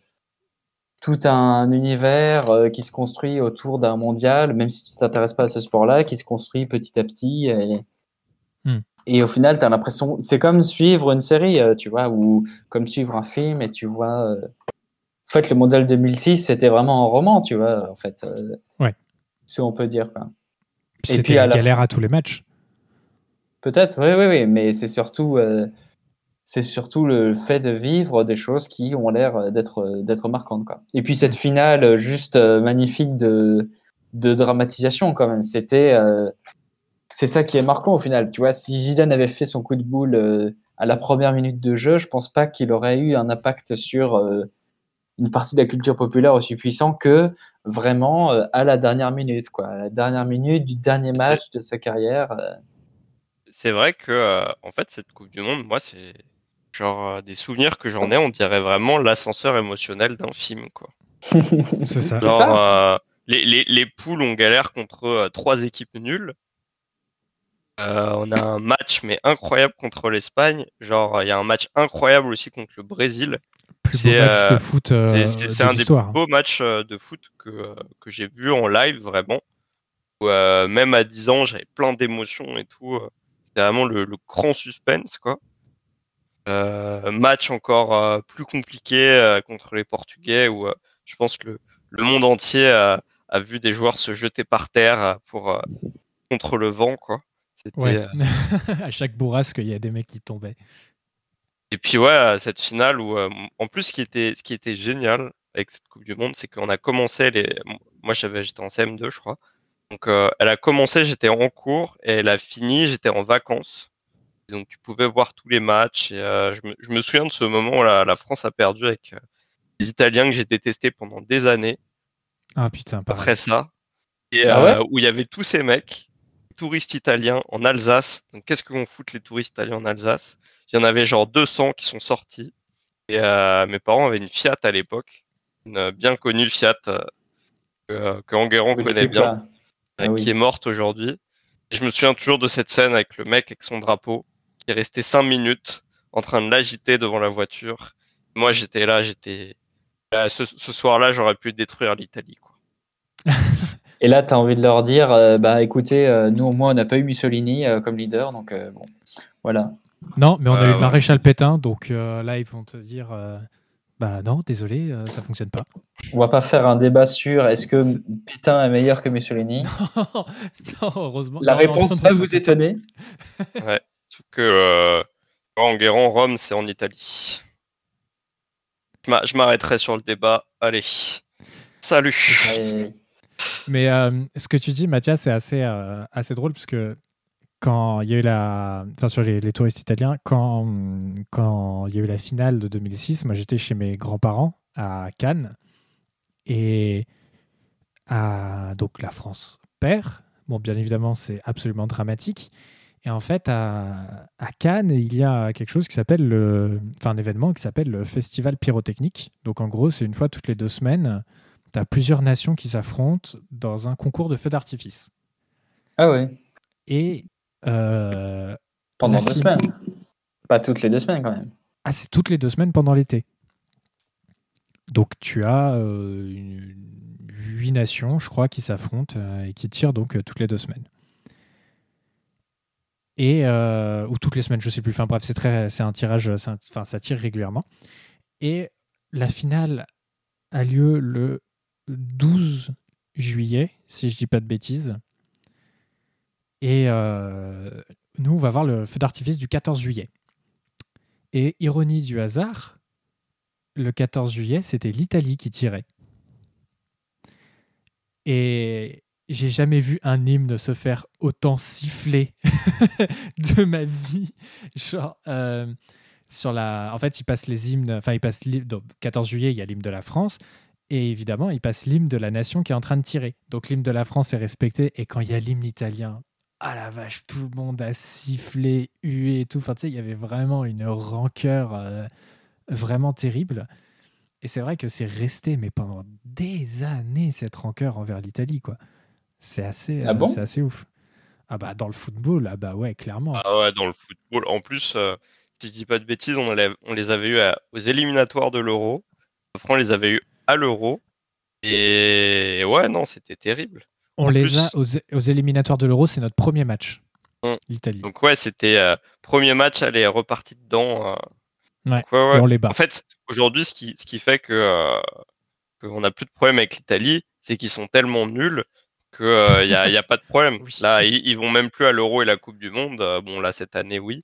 Speaker 3: tout un univers euh, qui se construit autour d'un mondial, même si tu t'intéresses pas à ce sport-là, qui se construit petit à petit. Et,
Speaker 1: Hmm.
Speaker 3: et au final, tu as l'impression. C'est comme suivre une série, euh, tu vois, ou comme suivre un film et tu vois. euh, en fait, le mondial 2006, c'était vraiment un roman, tu vois, en fait.
Speaker 1: Ouais.
Speaker 3: Si on peut dire. quoi.
Speaker 1: Puis
Speaker 3: Et
Speaker 1: C'était
Speaker 3: puis à
Speaker 1: la
Speaker 3: la
Speaker 1: galère à tous les matchs.
Speaker 3: Peut-être, oui, oui, oui, mais c'est surtout, c'est surtout le fait de vivre des choses qui ont l'air d'être, d'être marquantes, quoi. Et puis cette finale euh, juste euh, magnifique de, de dramatisation, quand même. C'était, euh, c'est ça qui est marquant au final. Tu vois, si Zidane avait fait son coup de boule euh, à la première minute de jeu, je pense pas qu'il aurait eu un impact sur euh, une partie de la culture populaire aussi puissant que vraiment euh, à la dernière minute, quoi. À la dernière minute du dernier match de sa carrière. euh,
Speaker 2: C'est vrai que, euh, en fait, cette Coupe du Monde, moi, c'est genre euh, des souvenirs que j'en ai, on dirait vraiment l'ascenseur émotionnel d'un film, quoi.
Speaker 1: C'est ça.
Speaker 2: Genre,
Speaker 3: ça.
Speaker 2: euh, les, les, les poules, on galère contre euh, trois équipes nulles. Euh, on a un match, mais incroyable contre l'Espagne. Genre, il y a un match incroyable aussi contre le Brésil. C'est, euh,
Speaker 1: de foot euh,
Speaker 2: C'est- un des plus beaux matchs de foot que, que j'ai vu en live, vraiment. Où, euh, même à 10 ans, j'avais plein d'émotions et tout. C'était vraiment le, le grand suspense, quoi. Euh, match encore euh, plus compliqué euh, contre les Portugais, où je pense que le, le monde entier a, a vu des joueurs se jeter par terre pour contre le vent, quoi.
Speaker 1: Ouais. à chaque bourrasque, il y a des mecs qui tombaient.
Speaker 2: Et puis ouais, cette finale où en plus ce qui était ce qui était génial avec cette Coupe du Monde, c'est qu'on a commencé les moi j'avais j'étais en CM2 je crois. Donc euh, elle a commencé, j'étais en cours et elle a fini, j'étais en vacances. Donc tu pouvais voir tous les matchs et euh, je, me, je me souviens de ce moment où la, la France a perdu avec euh, les Italiens que j'ai détestés pendant des années
Speaker 1: Ah putain, pareil.
Speaker 2: après ça et
Speaker 3: Ah
Speaker 2: euh, où il y avait tous ces mecs touristes italiens en Alsace. Donc qu'est-ce que vont foutre les touristes italiens en Alsace? Il y en avait genre 200 qui sont sortis. Et euh, mes parents avaient une Fiat à l'époque, une bien connue Fiat euh, que, que Enguerrand
Speaker 3: Oui,
Speaker 2: connaît bien,
Speaker 3: Ah oui.
Speaker 2: qui est morte aujourd'hui. Et je me souviens toujours de cette scène avec le mec avec son drapeau est resté cinq minutes en train de l'agiter devant la voiture. Moi j'étais là, j'étais ce, ce soir-là, j'aurais pu détruire l'Italie. quoi.
Speaker 3: Et là, tu as envie de leur dire, euh, bah écoutez, euh, nous au moins, on n'a pas eu Mussolini euh, comme leader, donc euh, bon, voilà.
Speaker 1: Non, mais on a
Speaker 2: Euh,
Speaker 1: eu le
Speaker 2: ouais.
Speaker 1: maréchal Pétain, donc euh, là, ils vont te dire euh, Bah non, désolé, euh, ça fonctionne pas.
Speaker 3: On va pas faire un débat sur est-ce que
Speaker 1: C'est-
Speaker 3: Pétain est meilleur que Mussolini.
Speaker 1: non, heureusement.
Speaker 3: La
Speaker 1: Non,
Speaker 3: réponse va vous étonner.
Speaker 2: Sauf que euh, en Guérant, Rome, c'est en Italie. Je m'a- Je m'arrêterai sur le débat. Allez. Salut.
Speaker 1: Mais euh, ce que tu dis, Mathias, c'est assez, euh, assez drôle parce que quand il y a eu la. Enfin, sur les, les touristes italiens, quand, quand il y a eu la finale de 2006, moi j'étais chez mes grands-parents à Cannes et donc la France perd. Bon, bien évidemment, c'est absolument dramatique. Et en fait, à, à Cannes, il y a quelque chose qui s'appelle le. Enfin, un événement qui s'appelle le Festival pyrotechnique. Donc, en gros, c'est une fois toutes les deux semaines tu as plusieurs nations qui s'affrontent dans un concours de feux d'artifice.
Speaker 3: Ah oui,
Speaker 1: Et euh,
Speaker 3: pendant deux semaines. Pas toutes les deux semaines quand même.
Speaker 1: ah, c'est toutes les deux semaines pendant l'été. Donc tu as euh, une- huit nations, je crois, qui s'affrontent euh, et qui tirent donc toutes les deux semaines. Et euh, ou toutes les semaines, je sais plus. Enfin bref, c'est très, c'est un tirage, enfin ça tire régulièrement. Et la finale a lieu le 12 juillet, si je dis pas de bêtises. Et euh, nous, on va voir le feu d'artifice du 14 juillet. Et ironie du hasard, le 14 juillet, c'était l'Italie qui tirait. Et j'ai jamais vu un hymne se faire autant siffler de ma vie. Genre, euh, sur la... En fait, ils passent les hymnes. Enfin, ils passent. l'hymne- donc, 14 juillet, il y a l'hymne de la France. Et évidemment, ils passent l'hymne de la nation qui est en train de tirer. Donc, l'hymne de la France est respecté. Et quand il y a l'hymne italien, ah la vache, tout le monde a sifflé, hué et tout. Enfin, tu sais, il y avait vraiment une rancœur euh, vraiment terrible. Et c'est vrai que c'est resté, mais pendant des années, cette rancœur envers l'Italie, quoi. C'est assez,
Speaker 3: Ah
Speaker 1: euh, c'est assez ouf. Ah bah dans le football, ah bah ouais, clairement.
Speaker 2: Ah ouais, dans le football. En plus, euh, si je dis pas de bêtises, on, allait- on les avait eu à- aux éliminatoires de l'Euro. Après, on les avait eu à l'Euro. Et ouais, non, c'était terrible.
Speaker 1: On
Speaker 2: en
Speaker 1: les
Speaker 2: plus-
Speaker 1: a aux, aux éliminatoires de l'Euro, c'est notre premier match,
Speaker 2: Mm.
Speaker 1: l'Italie.
Speaker 2: Donc ouais, c'était euh, premier match, elle est repartie dedans. euh.
Speaker 1: Ouais,
Speaker 2: Donc, ouais, ouais.
Speaker 1: Et on les bat.
Speaker 2: En fait, aujourd'hui, ce qui, ce qui fait que euh, qu'on n'a plus de problème avec l'Italie, c'est qu'ils sont tellement nuls qu'il n'y a, y a pas de problème.
Speaker 1: Oui.
Speaker 2: Là, ils, ils vont même plus à l'Euro et la Coupe du Monde. Euh, bon, là, cette année, oui.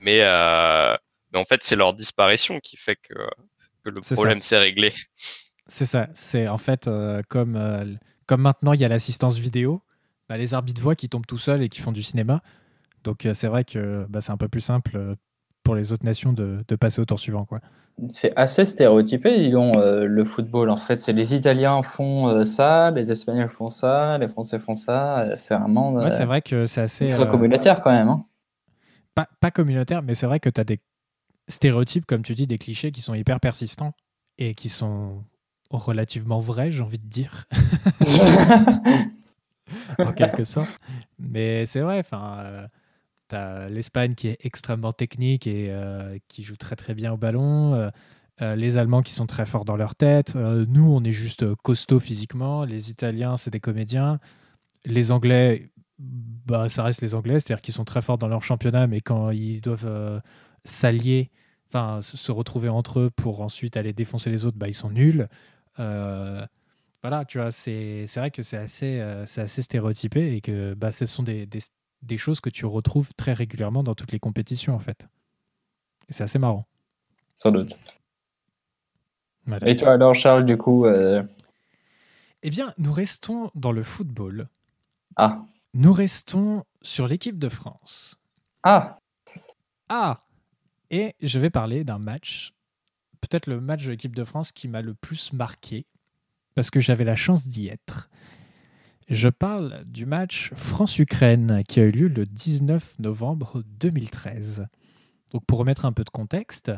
Speaker 2: Mais, euh, mais en fait, c'est leur disparition qui fait que, que le problème s'est réglé.
Speaker 1: C'est ça. C'est en fait euh, comme, euh, comme maintenant il y a l'assistance vidéo, bah, les arbitres voient qui tombent tout seuls et qui font du cinéma. Donc euh, c'est vrai que bah, c'est un peu plus simple euh, pour les autres nations de, de passer au tour suivant. Quoi.
Speaker 3: C'est assez stéréotypé, disons, euh, le football. En fait, c'est les Italiens font euh, ça, les Espagnols font ça, les Français font ça. euh, C'est vraiment euh,
Speaker 1: Ouais, c'est vrai que c'est assez.
Speaker 3: communautaire quand même. hein.
Speaker 1: pas, pas communautaire, mais c'est vrai que tu as des stéréotypes, comme tu dis, des clichés qui sont hyper persistants et qui sont relativement vrais, j'ai envie de dire, en quelque sorte. Mais c'est vrai, enfin, t'as l'Espagne qui est extrêmement technique et euh, qui joue très très bien au ballon. euh, euh, les Allemands qui sont très forts dans leur tête. nous, on est juste costaud physiquement. Les Italiens, c'est des comédiens. Les Anglais, bah, ça reste les Anglais, c'est-à-dire qu'ils sont très forts dans leur championnat, mais quand ils doivent s'allier, enfin se retrouver entre eux pour ensuite aller défoncer les autres, bah, ils sont nuls. Voilà, tu vois, c'est vrai que c'est assez, euh, assez stéréotypé et que bah, ce sont des, des, des choses que tu retrouves très régulièrement dans toutes les compétitions, en fait. Et c'est assez marrant.
Speaker 3: Sans doute.
Speaker 1: Voilà.
Speaker 3: Et toi alors, Charles, du coup euh,
Speaker 1: Eh bien, nous restons dans le football.
Speaker 3: Ah.
Speaker 1: Nous restons sur l'équipe de France.
Speaker 3: Ah
Speaker 1: Ah Et je vais parler d'un match, peut-être le match de l'équipe de France qui m'a le plus marqué, parce que j'avais la chance d'y être. Je parle du match France-Ukraine qui a eu lieu le 19 novembre 2013. Donc pour remettre un peu de contexte,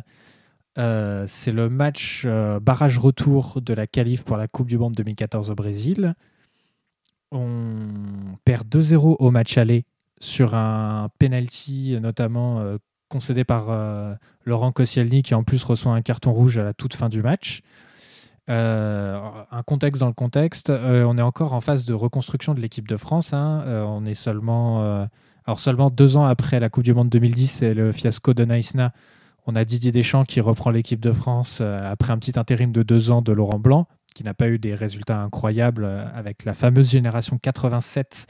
Speaker 1: euh, c'est le match euh, barrage retour de la qualif pour la Coupe du Monde 2014 au Brésil. On perd 2-0 au match aller sur un penalty notamment euh, concédé par Laurent Koscielny qui en plus reçoit un carton rouge à la toute fin du match. Un contexte dans le contexte. on est encore en phase de reconstruction de l'équipe de France. Hein. on est seulement, alors seulement deux ans après la Coupe du Monde 2010 et le fiasco de Naïsna. On a Didier Deschamps qui reprend l'équipe de France après un petit intérim de deux ans de Laurent Blanc, qui n'a pas eu des résultats incroyables avec la fameuse génération 87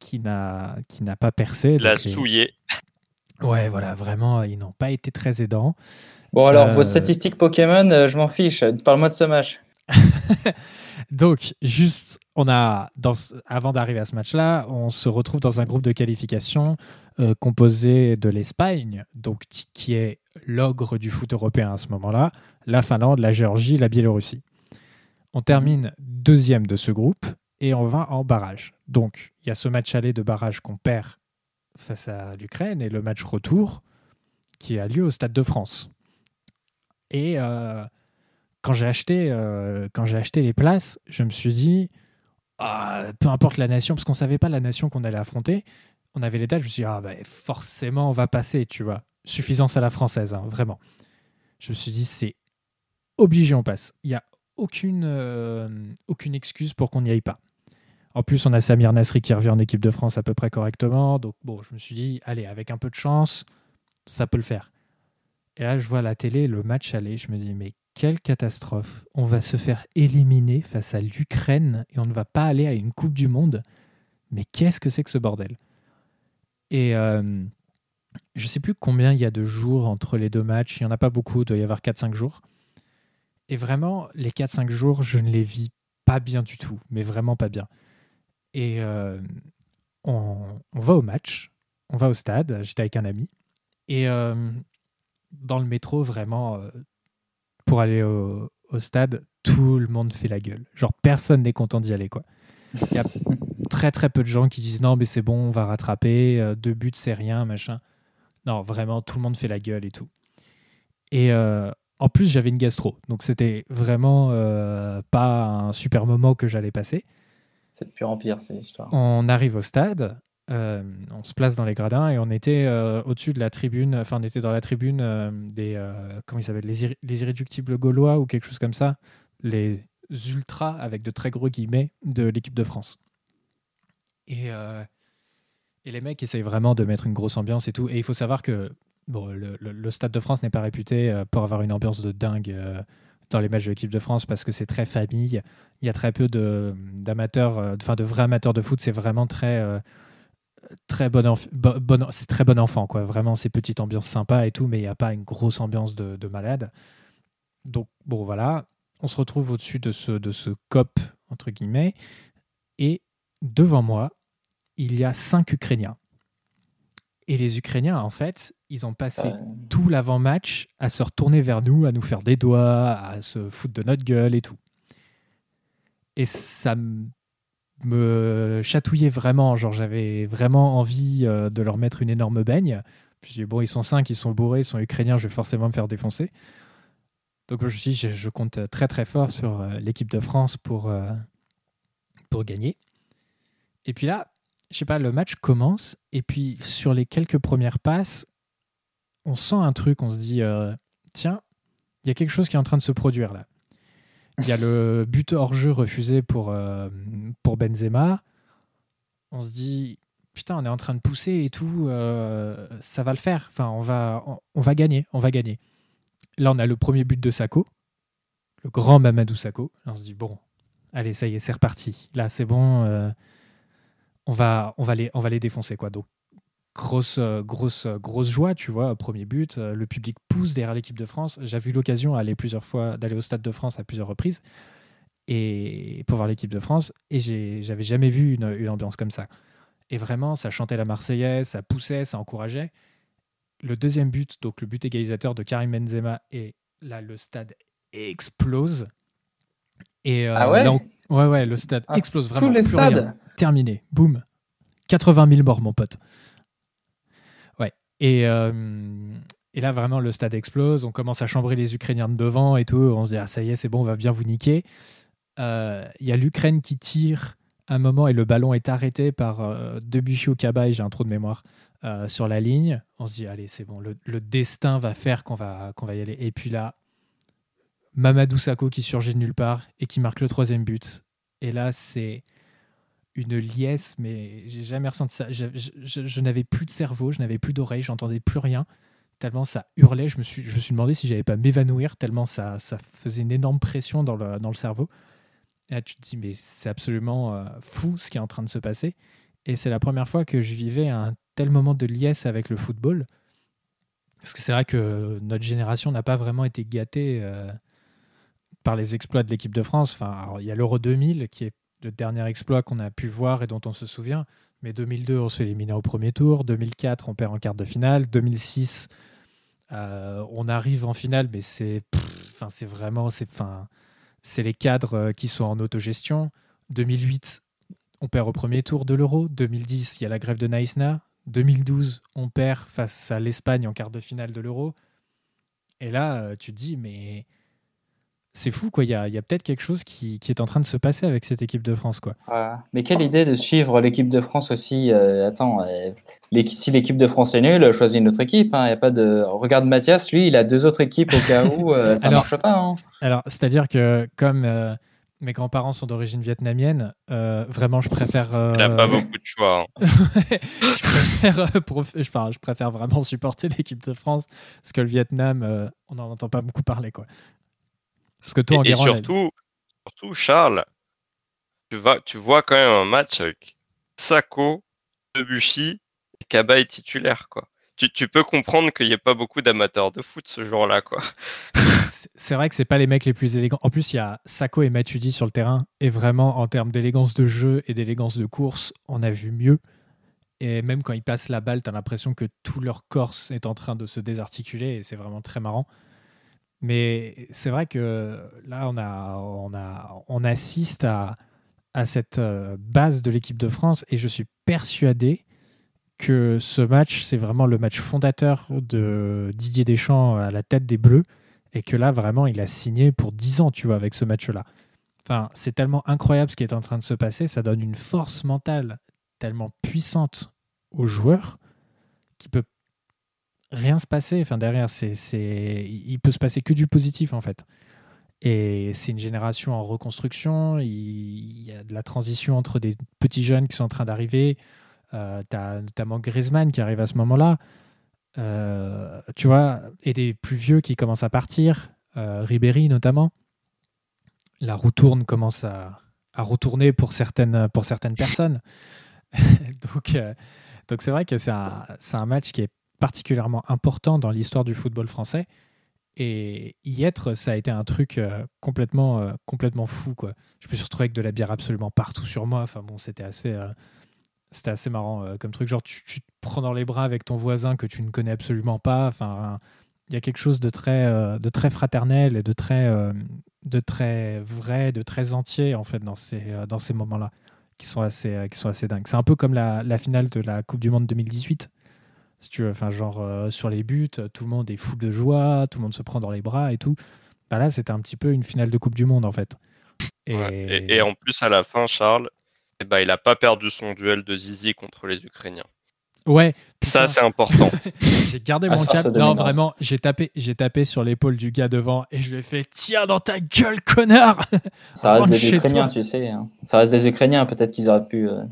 Speaker 1: qui n'a qui n'a pas percé.
Speaker 2: La souillé.
Speaker 1: Ouais, voilà, vraiment, ils n'ont pas été très aidants.
Speaker 3: Bon, alors, vos euh, statistiques Pokémon, euh, je m'en fiche. Parle-moi de ce match.
Speaker 1: Donc, juste, on a, dans, avant d'arriver à ce match-là, on se retrouve dans un groupe de qualification euh, composé de l'Espagne, donc qui est l'ogre du foot européen à ce moment-là, la Finlande, la Géorgie, la Biélorussie. On termine deuxième de ce groupe et on va en barrage. Donc, il y a ce match aller de barrage qu'on perd face à l'Ukraine et le match retour qui a lieu au Stade de France. Et euh, quand j'ai acheté, euh, acheté les places, je me suis dit, ah, peu importe la nation, parce qu'on savait pas la nation qu'on allait affronter, on avait les dates, je me suis dit, ah, bah, forcément, on va passer, tu vois. Suffisance à la française, hein, vraiment. Je me suis dit, c'est obligé, on passe. Il n'y a aucune, euh, aucune excuse pour qu'on n'y aille pas. En plus, on a Samir Nasri qui revient en équipe de France à peu près correctement. Donc, bon, je me suis dit, allez, avec un peu de chance, ça peut le faire. Et là, je vois la télé, le match aller. Je me dis, mais quelle catastrophe. On va se faire éliminer face à l'Ukraine et on ne va pas aller à une Coupe du Monde. Mais qu'est-ce que c'est que ce bordel? Et euh, je ne sais plus combien il y a de jours entre les deux matchs. Il n'y en a pas beaucoup, il doit y avoir 4-5 jours. Et vraiment, les 4-5 jours, je ne les vis pas bien du tout, mais vraiment pas bien. Et euh, on, va au match, on va au stade, j'étais avec un ami. Et euh, dans le métro, vraiment, euh, pour aller au, stade, tout le monde fait la gueule. Genre, personne n'est content d'y aller, quoi. Il y a très très peu de gens qui disent non, mais c'est bon, on va rattraper, deux buts, c'est rien, machin. Non, vraiment, tout le monde fait la gueule et tout. Et en plus, j'avais une gastro, donc c'était vraiment pas un super moment que j'allais passer.
Speaker 3: C'est de pire en pire, ces histoires.
Speaker 1: On arrive au stade, euh, on se place dans les gradins et on était euh, au-dessus de la tribune, enfin on était dans la tribune euh, des, comment ils s'appellent, les, les, irréductibles gaulois ou quelque chose comme ça, les ultras avec de très gros guillemets de l'équipe de France. Et, et les mecs essayent vraiment de mettre une grosse ambiance et tout. Et il faut savoir que bon, le, le Stade de France n'est pas réputé pour avoir une ambiance de dingue dans les matchs de l'équipe de France parce que c'est très famille. Il y a très peu d'amateurs, enfin de, vrais amateurs de foot. C'est vraiment très, très bon, bon, c'est très bon enfant, quoi. Vraiment, c'est petite ambiance sympa et tout, mais il n'y a pas une grosse ambiance de, malade. Donc, bon, voilà. On se retrouve au-dessus de ce, de ce COP, entre guillemets, et devant moi, il y a cinq Ukrainiens. Et les Ukrainiens, en fait, ils ont passé tout l'avant-match à se retourner vers nous, à nous faire des doigts, à se foutre de notre gueule et tout. Et ça me chatouillait vraiment. Genre, j'avais vraiment envie euh, de leur mettre une énorme baigne. Puis bon, ils sont cinq, ils sont bourrés, ils sont ukrainiens, je vais forcément me faire défoncer. Donc je me suis dit, je, compte très très fort sur euh, l'équipe de France pour, euh, pour gagner. Et puis là, je sais pas, le match commence et puis sur les quelques premières passes, on sent un truc, on se dit tiens, il y a quelque chose qui est en train de se produire là. Il y a le but hors jeu refusé pour, euh, pour Benzema. On se dit putain, on est en train de pousser et tout, euh, ça va le faire. Enfin, on va, on, va gagner, on va gagner. Là, on a le premier but de Sako, le grand Mamadou Sako. on se dit bon, allez, ça y est, c'est reparti. Là, c'est bon on va, on va, les, on va les défoncer. Quoi. Donc, grosse, euh, grosse, euh, grosse joie, tu vois, premier but. Euh, le public pousse derrière l'équipe de France. J'avais eu l'occasion d'aller plusieurs fois, d'aller au Stade de France à plusieurs reprises et pour voir l'équipe de France. Et j'avais jamais vu une, une, ambiance comme ça. Et vraiment, ça chantait la Marseillaise, ça poussait, ça encourageait. Le deuxième but, donc le but égalisateur de Karim Benzema, et là, le stade explose. Et
Speaker 3: ah ouais,
Speaker 1: ouais, ouais, le stade ah, explose vraiment.
Speaker 3: Tous les stades
Speaker 1: terminé. Boum. 80 000 morts, mon pote. Euh, et là, vraiment, le stade explose. On commence à chambrer les Ukrainiens de devant et tout. On se dit, ah, ça y est, c'est bon, on va bien vous niquer. Il euh, y a l'Ukraine qui tire un moment et le ballon est arrêté par euh, Debuchy Cabaye, j'ai un trou de mémoire, euh, sur la ligne. On se dit, allez, c'est bon, le, destin va faire qu'on va, va y aller. Et puis là, Mamadou Sakho qui surgit de nulle part et qui marque le troisième but. Et là, c'est une liesse, mais j'ai jamais ressenti ça. Je, n'avais plus de cerveau, je n'avais plus d'oreilles, j'entendais plus rien tellement ça hurlait. Je me suis, je me suis demandé si j'allais pas m'évanouir, tellement ça, ça faisait une énorme pression dans le, dans le cerveau. Et tu te dis, mais c'est absolument euh, fou ce qui est en train de se passer. Et c'est la première fois que je vivais un tel moment de liesse avec le football. Parce que c'est vrai que notre génération n'a pas vraiment été gâtée euh, par les exploits de l'équipe de France. Enfin, il y a l'Euro 2000 qui est le dernier exploit qu'on a pu voir et dont on se souvient. Mais 2002, on se fait éliminer au premier tour. 2004, on perd en quart de finale. 2006, euh, on arrive en finale, mais c'est, c'est vraiment, c'est, c'est les cadres euh, qui sont en autogestion. 2008, on perd au premier tour de l'Euro. 2010, il y a la grève de Naïsna. 2012, on perd face à l'Espagne en quart de finale de l'Euro. Et là, euh, tu te dis, mais c'est fou, quoi. Il y a, peut-être quelque chose qui, est en train de se passer avec cette équipe de France, quoi.
Speaker 3: Mais quelle idée de suivre l'équipe de France aussi. attends, si l'équipe de France est nulle, choisis une autre équipe. Hein. Y a pas de... Regarde Mathias, lui, il a deux autres équipes au cas où euh, ça ne marche pas. Hein.
Speaker 1: Alors, c'est-à-dire que comme euh, mes grands-parents sont d'origine vietnamienne, euh, vraiment, je préfère.
Speaker 2: Il n'a pas beaucoup de choix.
Speaker 1: Hein. je, préfère, je, préfère vraiment supporter l'équipe de France parce que le Vietnam, on n'en entend pas beaucoup parler. Quoi.
Speaker 2: Parce que toi, en et, surtout, surtout, Charles, tu, vas, tu vois quand même un match avec Sako, Debuchy Kaba est titulaire, quoi. Tu, peux comprendre qu'il n'y ait pas beaucoup d'amateurs de foot ce jour-là, quoi.
Speaker 1: C'est vrai que c'est pas les mecs les plus élégants. En plus, il y a Sako et Matuidi sur le terrain. Et vraiment, en termes d'élégance de jeu et d'élégance de course, on a vu mieux. Et même quand ils passent la balle, tu as l'impression que tout leur corps est en train de se désarticuler. Et c'est vraiment très marrant. Mais c'est vrai que là, on, a, on, a, on assiste à, à cette euh, base de l'équipe de France. Et je suis persuadé que ce match, c'est vraiment le match fondateur de Didier Deschamps à la tête des Bleus et que là, vraiment, il a signé pour 10 ans, tu vois, avec ce match-là. Enfin, c'est tellement incroyable ce qui est en train de se passer, ça donne une force mentale tellement puissante aux joueurs qui peut rien se passer. Enfin, derrière, c'est, c'est, il peut se passer que du positif, en fait. Et c'est une génération en reconstruction. Il y a de la transition entre des petits jeunes qui sont en train d'arriver. Euh, notamment Griezmann qui arrive à ce moment-là. Euh, tu vois, et des plus vieux qui commencent à partir, euh, Ribéry notamment. La roue tourne, commence à, à retourner pour certaines, pour certaines personnes. donc, donc c'est vrai que c'est un, un, match qui est particulièrement important dans l'histoire du football français. Et y être, ça a été un truc complètement, complètement fou. Quoi. Je me suis retrouvé avec de la bière absolument partout sur moi. Enfin bon, c'était assez, c'était assez marrant euh, comme truc. Genre, tu, te prends dans les bras avec ton voisin que tu ne connais absolument pas. Enfin, il y a quelque chose de très, euh, de très fraternel et de très, euh, de très vrai, de très entier en fait dans ces, dans ces moments-là qui sont assez, qui sont assez dingues. C'est un peu comme la, finale de la Coupe du Monde 2018. Si tu veux, enfin, genre sur les buts, tout le monde est fou de joie, tout le monde se prend dans les bras et tout. Bah là, c'était un petit peu une finale de Coupe du Monde en fait.
Speaker 2: Et... et en plus, à la fin, Charles, eh ben, il n'a pas perdu son duel de Zizi contre les Ukrainiens.
Speaker 1: Ouais.
Speaker 2: Ça, c'est important.
Speaker 1: j'ai gardé mon cap. Non, vraiment, j'ai tapé, j'ai tapé sur l'épaule du gars devant et je lui ai fait Tiens dans ta gueule, connard
Speaker 3: Ça reste des Ukrainiens, tu sais. Hein. Ça reste des Ukrainiens, peut-être qu'ils auraient pu euh,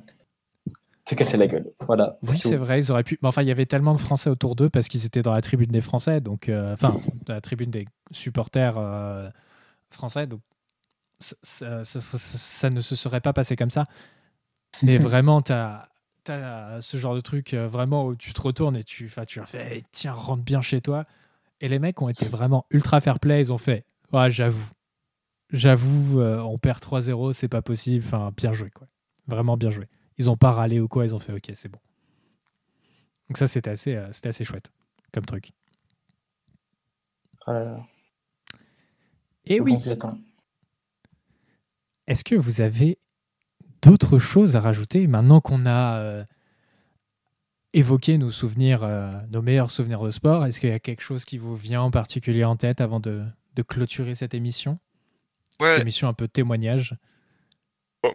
Speaker 3: se casser la gueule. Voilà.
Speaker 1: Oui, c'est vrai, ils auraient pu. Mais enfin, il y avait tellement de Français autour d'eux parce qu'ils étaient dans la tribune des Français, donc. Euh, enfin, dans la tribune des supporters euh, français, donc. ça, ne se serait pas passé comme ça. Mais vraiment, tu as, ce genre de truc euh, vraiment où tu te retournes et tu, tu leur fais tiens, rentre bien chez toi. Et les mecs ont été vraiment ultra fair play. Ils ont fait ouais, j'avoue, j'avoue, euh, on perd 3-0, c'est pas possible. Enfin, bien joué, quoi. Vraiment bien joué. Ils ont pas râlé ou quoi, ils ont fait ok, c'est bon. Donc, ça, c'était assez, euh, c'était assez chouette comme truc.
Speaker 3: Oh
Speaker 1: et oui. Est-ce que vous avez d'autres choses à rajouter maintenant qu'on a euh, évoqué nos souvenirs, euh, nos meilleurs souvenirs de sport? Est-ce qu'il y a quelque chose qui vous vient en particulier en tête avant de, clôturer cette émission? Cette émission un peu témoignage.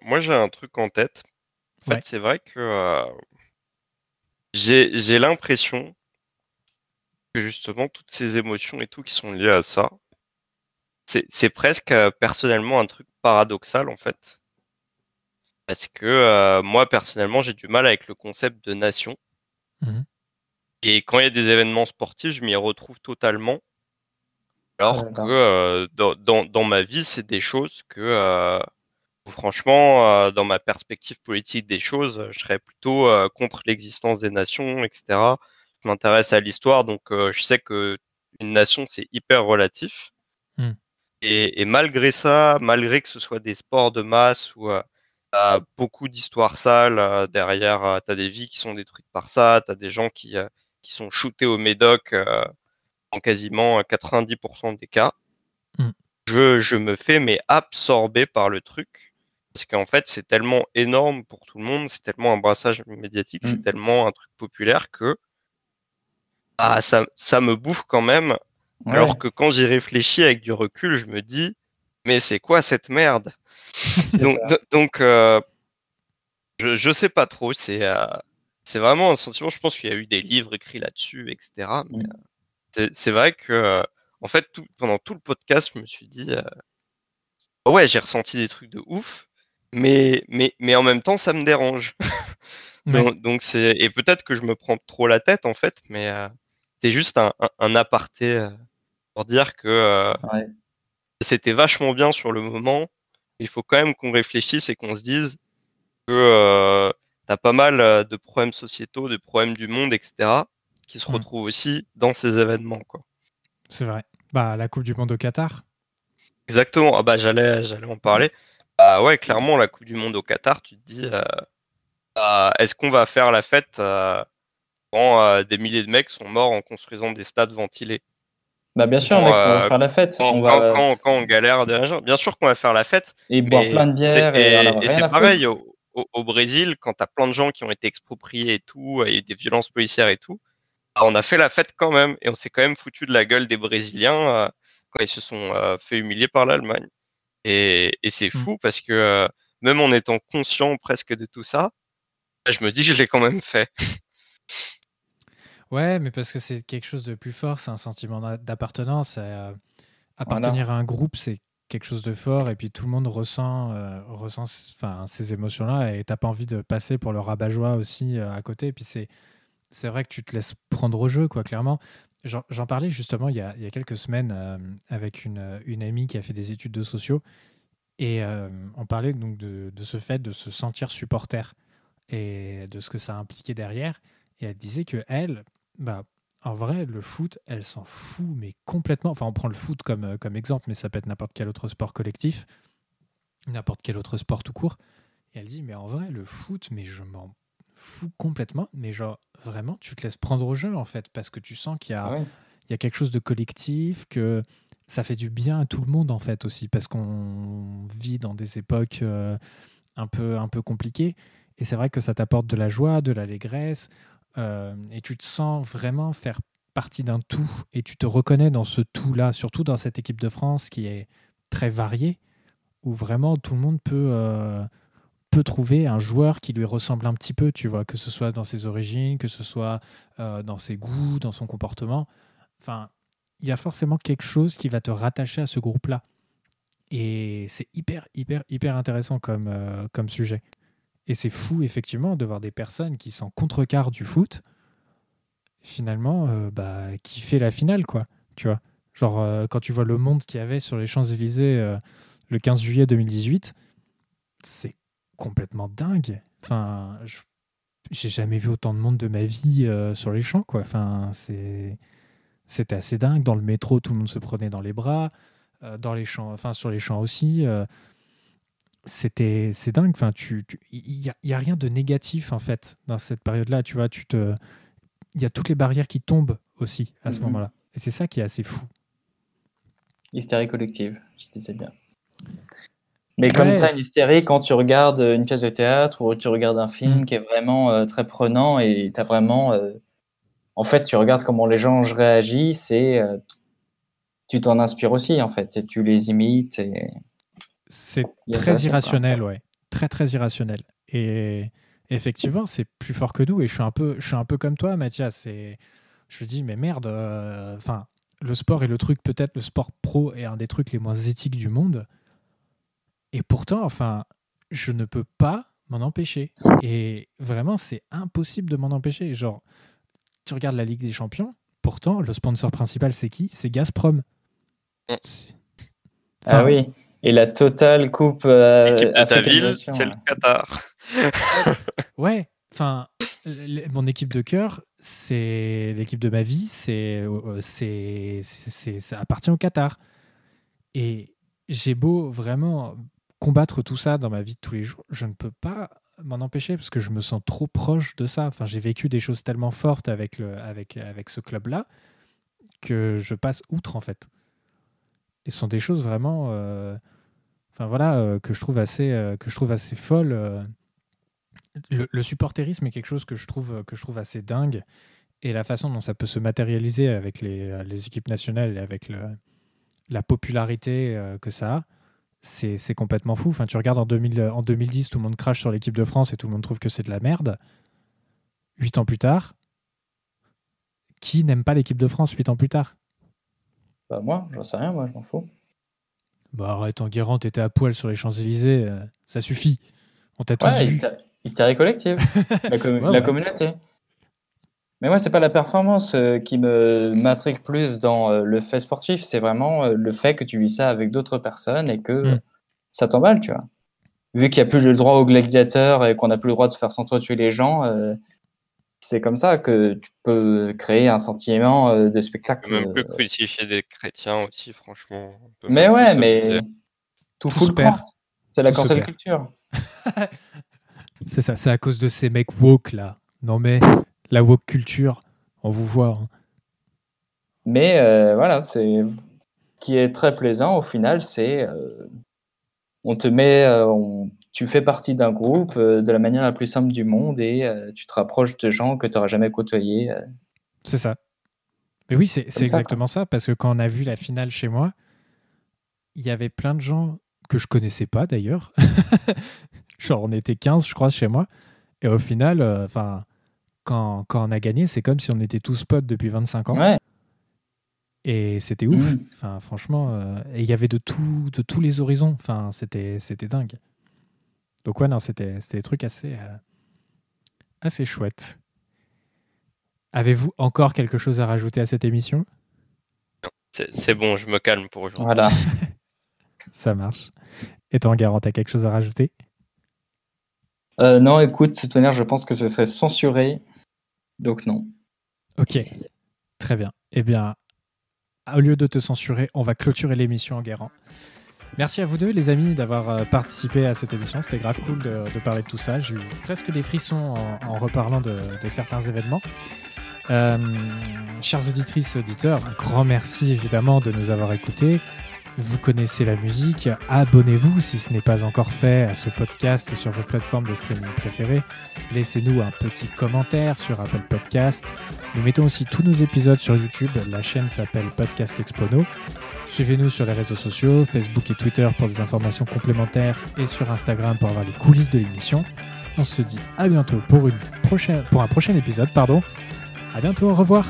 Speaker 2: moi, j'ai un truc en tête. En fait, c'est vrai que euh, j'ai l'impression que justement toutes ces émotions et tout qui sont liées à ça, c'est presque euh, personnellement un truc paradoxal en fait. Parce que euh, moi personnellement j'ai du mal avec le concept de nation.
Speaker 1: Mhm.
Speaker 2: Et quand il y a des événements sportifs, je m'y retrouve totalement. Alors
Speaker 3: D'accord.
Speaker 2: que dans, dans, dans ma vie, c'est des choses que, franchement, euh, dans ma perspective politique des choses, je serais plutôt euh, contre l'existence des nations, etc. Je m'intéresse à l'histoire, donc euh, je sais que une nation, c'est hyper relatif.
Speaker 1: Hmm.
Speaker 2: Et, et malgré ça, malgré que ce soit des sports de masse où euh, t'as beaucoup d'histoires sales derrière, t'as des vies qui sont détruites par ça, t'as des gens qui, qui sont shootés au médoc euh, en quasiment euh, 90% des cas.
Speaker 1: Mm.
Speaker 2: Je, je me fais mais absorber par le truc parce qu'en fait c'est tellement énorme pour tout le monde, c'est tellement un brassage médiatique, c'est tellement un truc populaire que ah, ça, ça me bouffe quand même.
Speaker 3: Ouais.
Speaker 2: Alors que quand j'y réfléchis avec du recul, je me dis mais c'est quoi cette merde? Donc, euh, je, je sais pas trop. C'est euh, c'est vraiment un sentiment. Je pense qu'il y a eu des livres écrits là-dessus, etc. Mais
Speaker 3: Mm.
Speaker 2: euh, c'est- vrai que, en fait, tout, pendant tout le podcast, je me suis dit, ouais, j'ai ressenti des trucs de ouf, mais, mais, mais en même temps, ça me dérange.
Speaker 1: Ouais.
Speaker 2: donc, donc c'est et peut-être que je me prends trop la tête en fait, mais euh, c'est juste un, un, un aparté euh, pour dire que euh,
Speaker 3: Ouais.
Speaker 2: c'était vachement bien sur le moment. Il faut quand même qu'on réfléchisse et qu'on se dise que euh, t'as pas mal de problèmes sociétaux, de problèmes du monde, etc., qui se
Speaker 1: Mm.
Speaker 2: retrouvent aussi dans ces événements. Quoi.
Speaker 1: C'est vrai. Bah, la Coupe du Monde au Qatar.
Speaker 2: Exactement. Ah bah j'allais, j'allais en parler. Bah ouais, clairement, la Coupe du Monde au Qatar, tu te dis, euh, bah, est-ce qu'on va faire la fête euh, quand euh, des milliers de mecs sont morts en construisant des stades ventilés?
Speaker 3: Bah, bien sûr, mec, on va faire la fête.
Speaker 2: quand,
Speaker 3: on
Speaker 2: quand-
Speaker 3: va
Speaker 2: quand- quand on galère Bien sûr qu'on va faire la fête,
Speaker 3: et boire plein de bières et,
Speaker 2: c'est pareil au, au- au Brésil, quand t'as plein de gens qui ont été expropriés et tout, et des violences policières et tout, bah, on a fait la fête quand même, et on s'est quand même foutu de la gueule des Brésiliens euh, quand ils se sont euh, fait humilier par l'Allemagne. Et, et c'est
Speaker 1: Mm.
Speaker 2: fou parce que euh, même en étant conscient presque de tout ça, je me dis que je l'ai quand même fait.
Speaker 1: Ouais, mais parce que c'est quelque chose de plus fort, c'est un sentiment d'a- d'appartenance. euh, appartenir à un groupe, c'est quelque chose de fort, et puis tout le monde ressent, euh, ressent enfin, ces émotions-là, et t'as pas envie de passer pour le rabat-joie aussi à côté. Et puis c'est, c'est vrai que tu te laisses prendre au jeu, quoi, clairement. J'en parlais justement il y a, quelques semaines euh, avec une, amie qui a fait des études de sociaux, et euh, on parlait donc de, de ce fait de se sentir supporter et de ce que ça impliquait derrière. Et elle disait que elle, bah, en vrai, le foot, elle s'en fout, mais complètement. Enfin, on prend le foot comme, euh, comme exemple, mais ça peut être n'importe quel autre sport collectif, n'importe quel autre sport tout court. Et elle dit, mais en vrai, le foot, mais je m'en fous complètement. Mais genre, vraiment, tu te laisses prendre au jeu, en fait, parce que tu sens qu'il y a,
Speaker 3: Ah ouais.
Speaker 1: il y a quelque chose de collectif, que ça fait du bien à tout le monde, en fait, aussi, parce qu'on vit dans des époques euh, un, peu, un peu compliquées. Et c'est vrai que ça t'apporte de la joie, de l'allégresse, euh, et tu te sens vraiment faire partie d'un tout, et tu te reconnais dans ce tout-là, surtout dans cette équipe de France qui est très variée, où vraiment tout le monde peut, euh, peut trouver un joueur qui lui ressemble un petit peu, tu vois, que ce soit dans ses origines, que ce soit euh, dans ses goûts, dans son comportement. Enfin, il y a forcément quelque chose qui va te rattacher à ce groupe-là. Et c'est hyper, hyper, hyper intéressant comme, euh, comme sujet. Et c'est fou, effectivement, de voir des personnes qui sont contrecarrent du foot, finalement, euh, bah, qui fait la finale, quoi. Tu vois Genre, quand tu vois le monde qu'il y avait sur les Champs-Élysées le 15 juillet 2018, c'est complètement dingue. Enfin, je- j'ai jamais vu autant de monde de ma vie euh, sur les champs, quoi. Enfin, c'est. C'était assez dingue. Dans le métro, tout le monde se prenait dans les bras. euh, dans les champs, enfin sur les champs aussi. euh, c'était c'est dingue enfin tu il y, y a rien de négatif en fait dans cette période là tu vois tu te il y a toutes les barrières qui tombent aussi à ce
Speaker 3: Mhm.
Speaker 1: moment-là et c'est ça qui est assez fou
Speaker 3: Hystérie collective, je disais bien. Mais comme
Speaker 1: Ouais.
Speaker 3: tu as une hystérie quand tu regardes une pièce de théâtre ou tu regardes un film
Speaker 1: Mm.
Speaker 3: qui est vraiment euh, très prenant et tu as vraiment. euh, en fait, tu regardes comment les gens réagissent et euh, tu t'en inspires aussi, en fait, et tu les imites. Et...
Speaker 1: c'est très
Speaker 3: ça,
Speaker 1: irrationnel ouais très très irrationnel et effectivement c'est plus fort que nous et je suis un peu je suis un peu comme toi Mathias et je me dis mais merde euh, enfin le sport est le truc, peut-être le sport pro est un des trucs les moins éthiques du monde. Et pourtant, enfin, je ne peux pas m'en empêcher. Et vraiment, c'est impossible de m'en empêcher. Genre, tu regardes la Ligue des Champions, pourtant, le sponsor principal, c'est qui? C'est Gazprom. C'est-
Speaker 3: Ah oui. Et la totale coupe. euh,
Speaker 2: de ta ville, c'est le. Qatar.
Speaker 1: Ouais, enfin, mon équipe de cœur, c'est l'équipe de ma vie, c'est, euh, c'est, c'est, c'est- ça appartient au Qatar. Et j'ai beau vraiment combattre tout ça dans ma vie de tous les jours, je ne peux pas m'en empêcher parce que je me sens trop proche de ça. Enfin, j'ai vécu des choses tellement fortes avec, le, avec, avec ce club-là que je passe outre en fait. Et ce sont des choses vraiment, euh, enfin voilà, euh, que je trouve assez, euh, que je trouve assez folles. euh, le, supporterisme est quelque chose que je trouve que je trouve assez dingue et la façon dont ça peut se matérialiser avec les, les équipes nationales et avec le, la popularité que ça a c'est complètement fou enfin tu regardes en, 2000 en 2010 tout le monde crache sur l'équipe de France et tout le monde trouve que c'est de la merde huit ans plus tard qui n'aime pas l'équipe de France huit ans plus tard?
Speaker 3: Bah, moi, j'en sais rien, moi, je m'en fous.
Speaker 1: bah arrête Enguerrand t'étais à poil sur les Champs-Élysées euh, ça suffit on t'a tous
Speaker 3: Ouais,
Speaker 1: vu
Speaker 3: hystérie, hystérie collective. la, com-
Speaker 1: Ouais,
Speaker 3: la
Speaker 1: ouais.
Speaker 3: communauté. Mais moi, c'est pas la performance euh, qui me m'intrigue plus dans euh, le fait sportif, c'est vraiment euh, le fait que tu vis ça avec d'autres personnes et que
Speaker 1: Mm.
Speaker 3: ça t'emballe, tu vois. Vu qu'il n'y a plus le droit au gladiateur et qu'on n'a plus le droit de faire s'entretuer les gens, euh, c'est comme ça que tu peux créer un sentiment euh, de spectacle.
Speaker 2: même plus
Speaker 3: euh,
Speaker 2: crucifier des chrétiens aussi, franchement.
Speaker 3: Mais ouais, mais tout
Speaker 1: Tout
Speaker 3: fout le. C'est la cancel culture.
Speaker 1: C'est ça, c'est à cause de ces mecs woke là. Non mais la woke culture, on vous voit. hein.
Speaker 3: Mais euh, voilà, c'est ce qui est très plaisant au final, c'est euh, on te met, euh, on- tu fais partie d'un groupe euh, de la manière la plus simple du monde et tu te rapproches de gens que tu n'auras jamais côtoyés.
Speaker 1: C'est ça. Mais oui, c'est exactement ça, parce que quand on a vu la finale chez moi, il y avait plein de gens que je connaissais pas d'ailleurs. Genre on était 15 je crois chez moi. Et au final, euh, enfin, quand, quand on a gagné, c'est comme si on était tous potes depuis 25 ans.
Speaker 3: Ouais,
Speaker 1: Et c'était ouf.
Speaker 3: Mhm.
Speaker 1: Enfin, franchement, euh, et il y avait de, tout, de tous les horizons. Enfin, c'était, c'était dingue. Donc, ouais, non, c'était, c'était des trucs assez, euh, assez chouettes. Avez-vous encore quelque chose à rajouter à cette émission?
Speaker 2: C'est c'est bon, je me calme pour aujourd'hui.
Speaker 3: voilà.
Speaker 1: Ça marche. Et toi, Garant, t'as quelque chose à rajouter?
Speaker 3: Euh, non, écoute, de toute manière, je pense que ce serait censuré. Donc non.
Speaker 1: Ok, très bien. Eh bien, au lieu de te censurer, on va clôturer l'émission en guérant. Merci à vous deux, les amis, d'avoir euh, participé à cette émission. C'était grave cool de, parler de tout ça. J'ai eu presque des frissons en, en reparlant de, certains événements. Euh, chères auditrices, auditeurs, un grand merci évidemment de nous avoir écoutés. Vous connaissez la musique, abonnez-vous si ce n'est pas encore fait à ce podcast sur vos plateformes de streaming préférées. Laissez-nous un petit commentaire sur Apple Podcast. Nous mettons aussi tous nos épisodes sur YouTube. La chaîne s'appelle Podcast Expono. Suivez-nous sur les réseaux sociaux, Facebook et Twitter pour des informations complémentaires et sur Instagram pour avoir les coulisses de l'émission. On se dit à bientôt pour, une prochaine, pour un prochain épisode. Pardon. À bientôt, au revoir.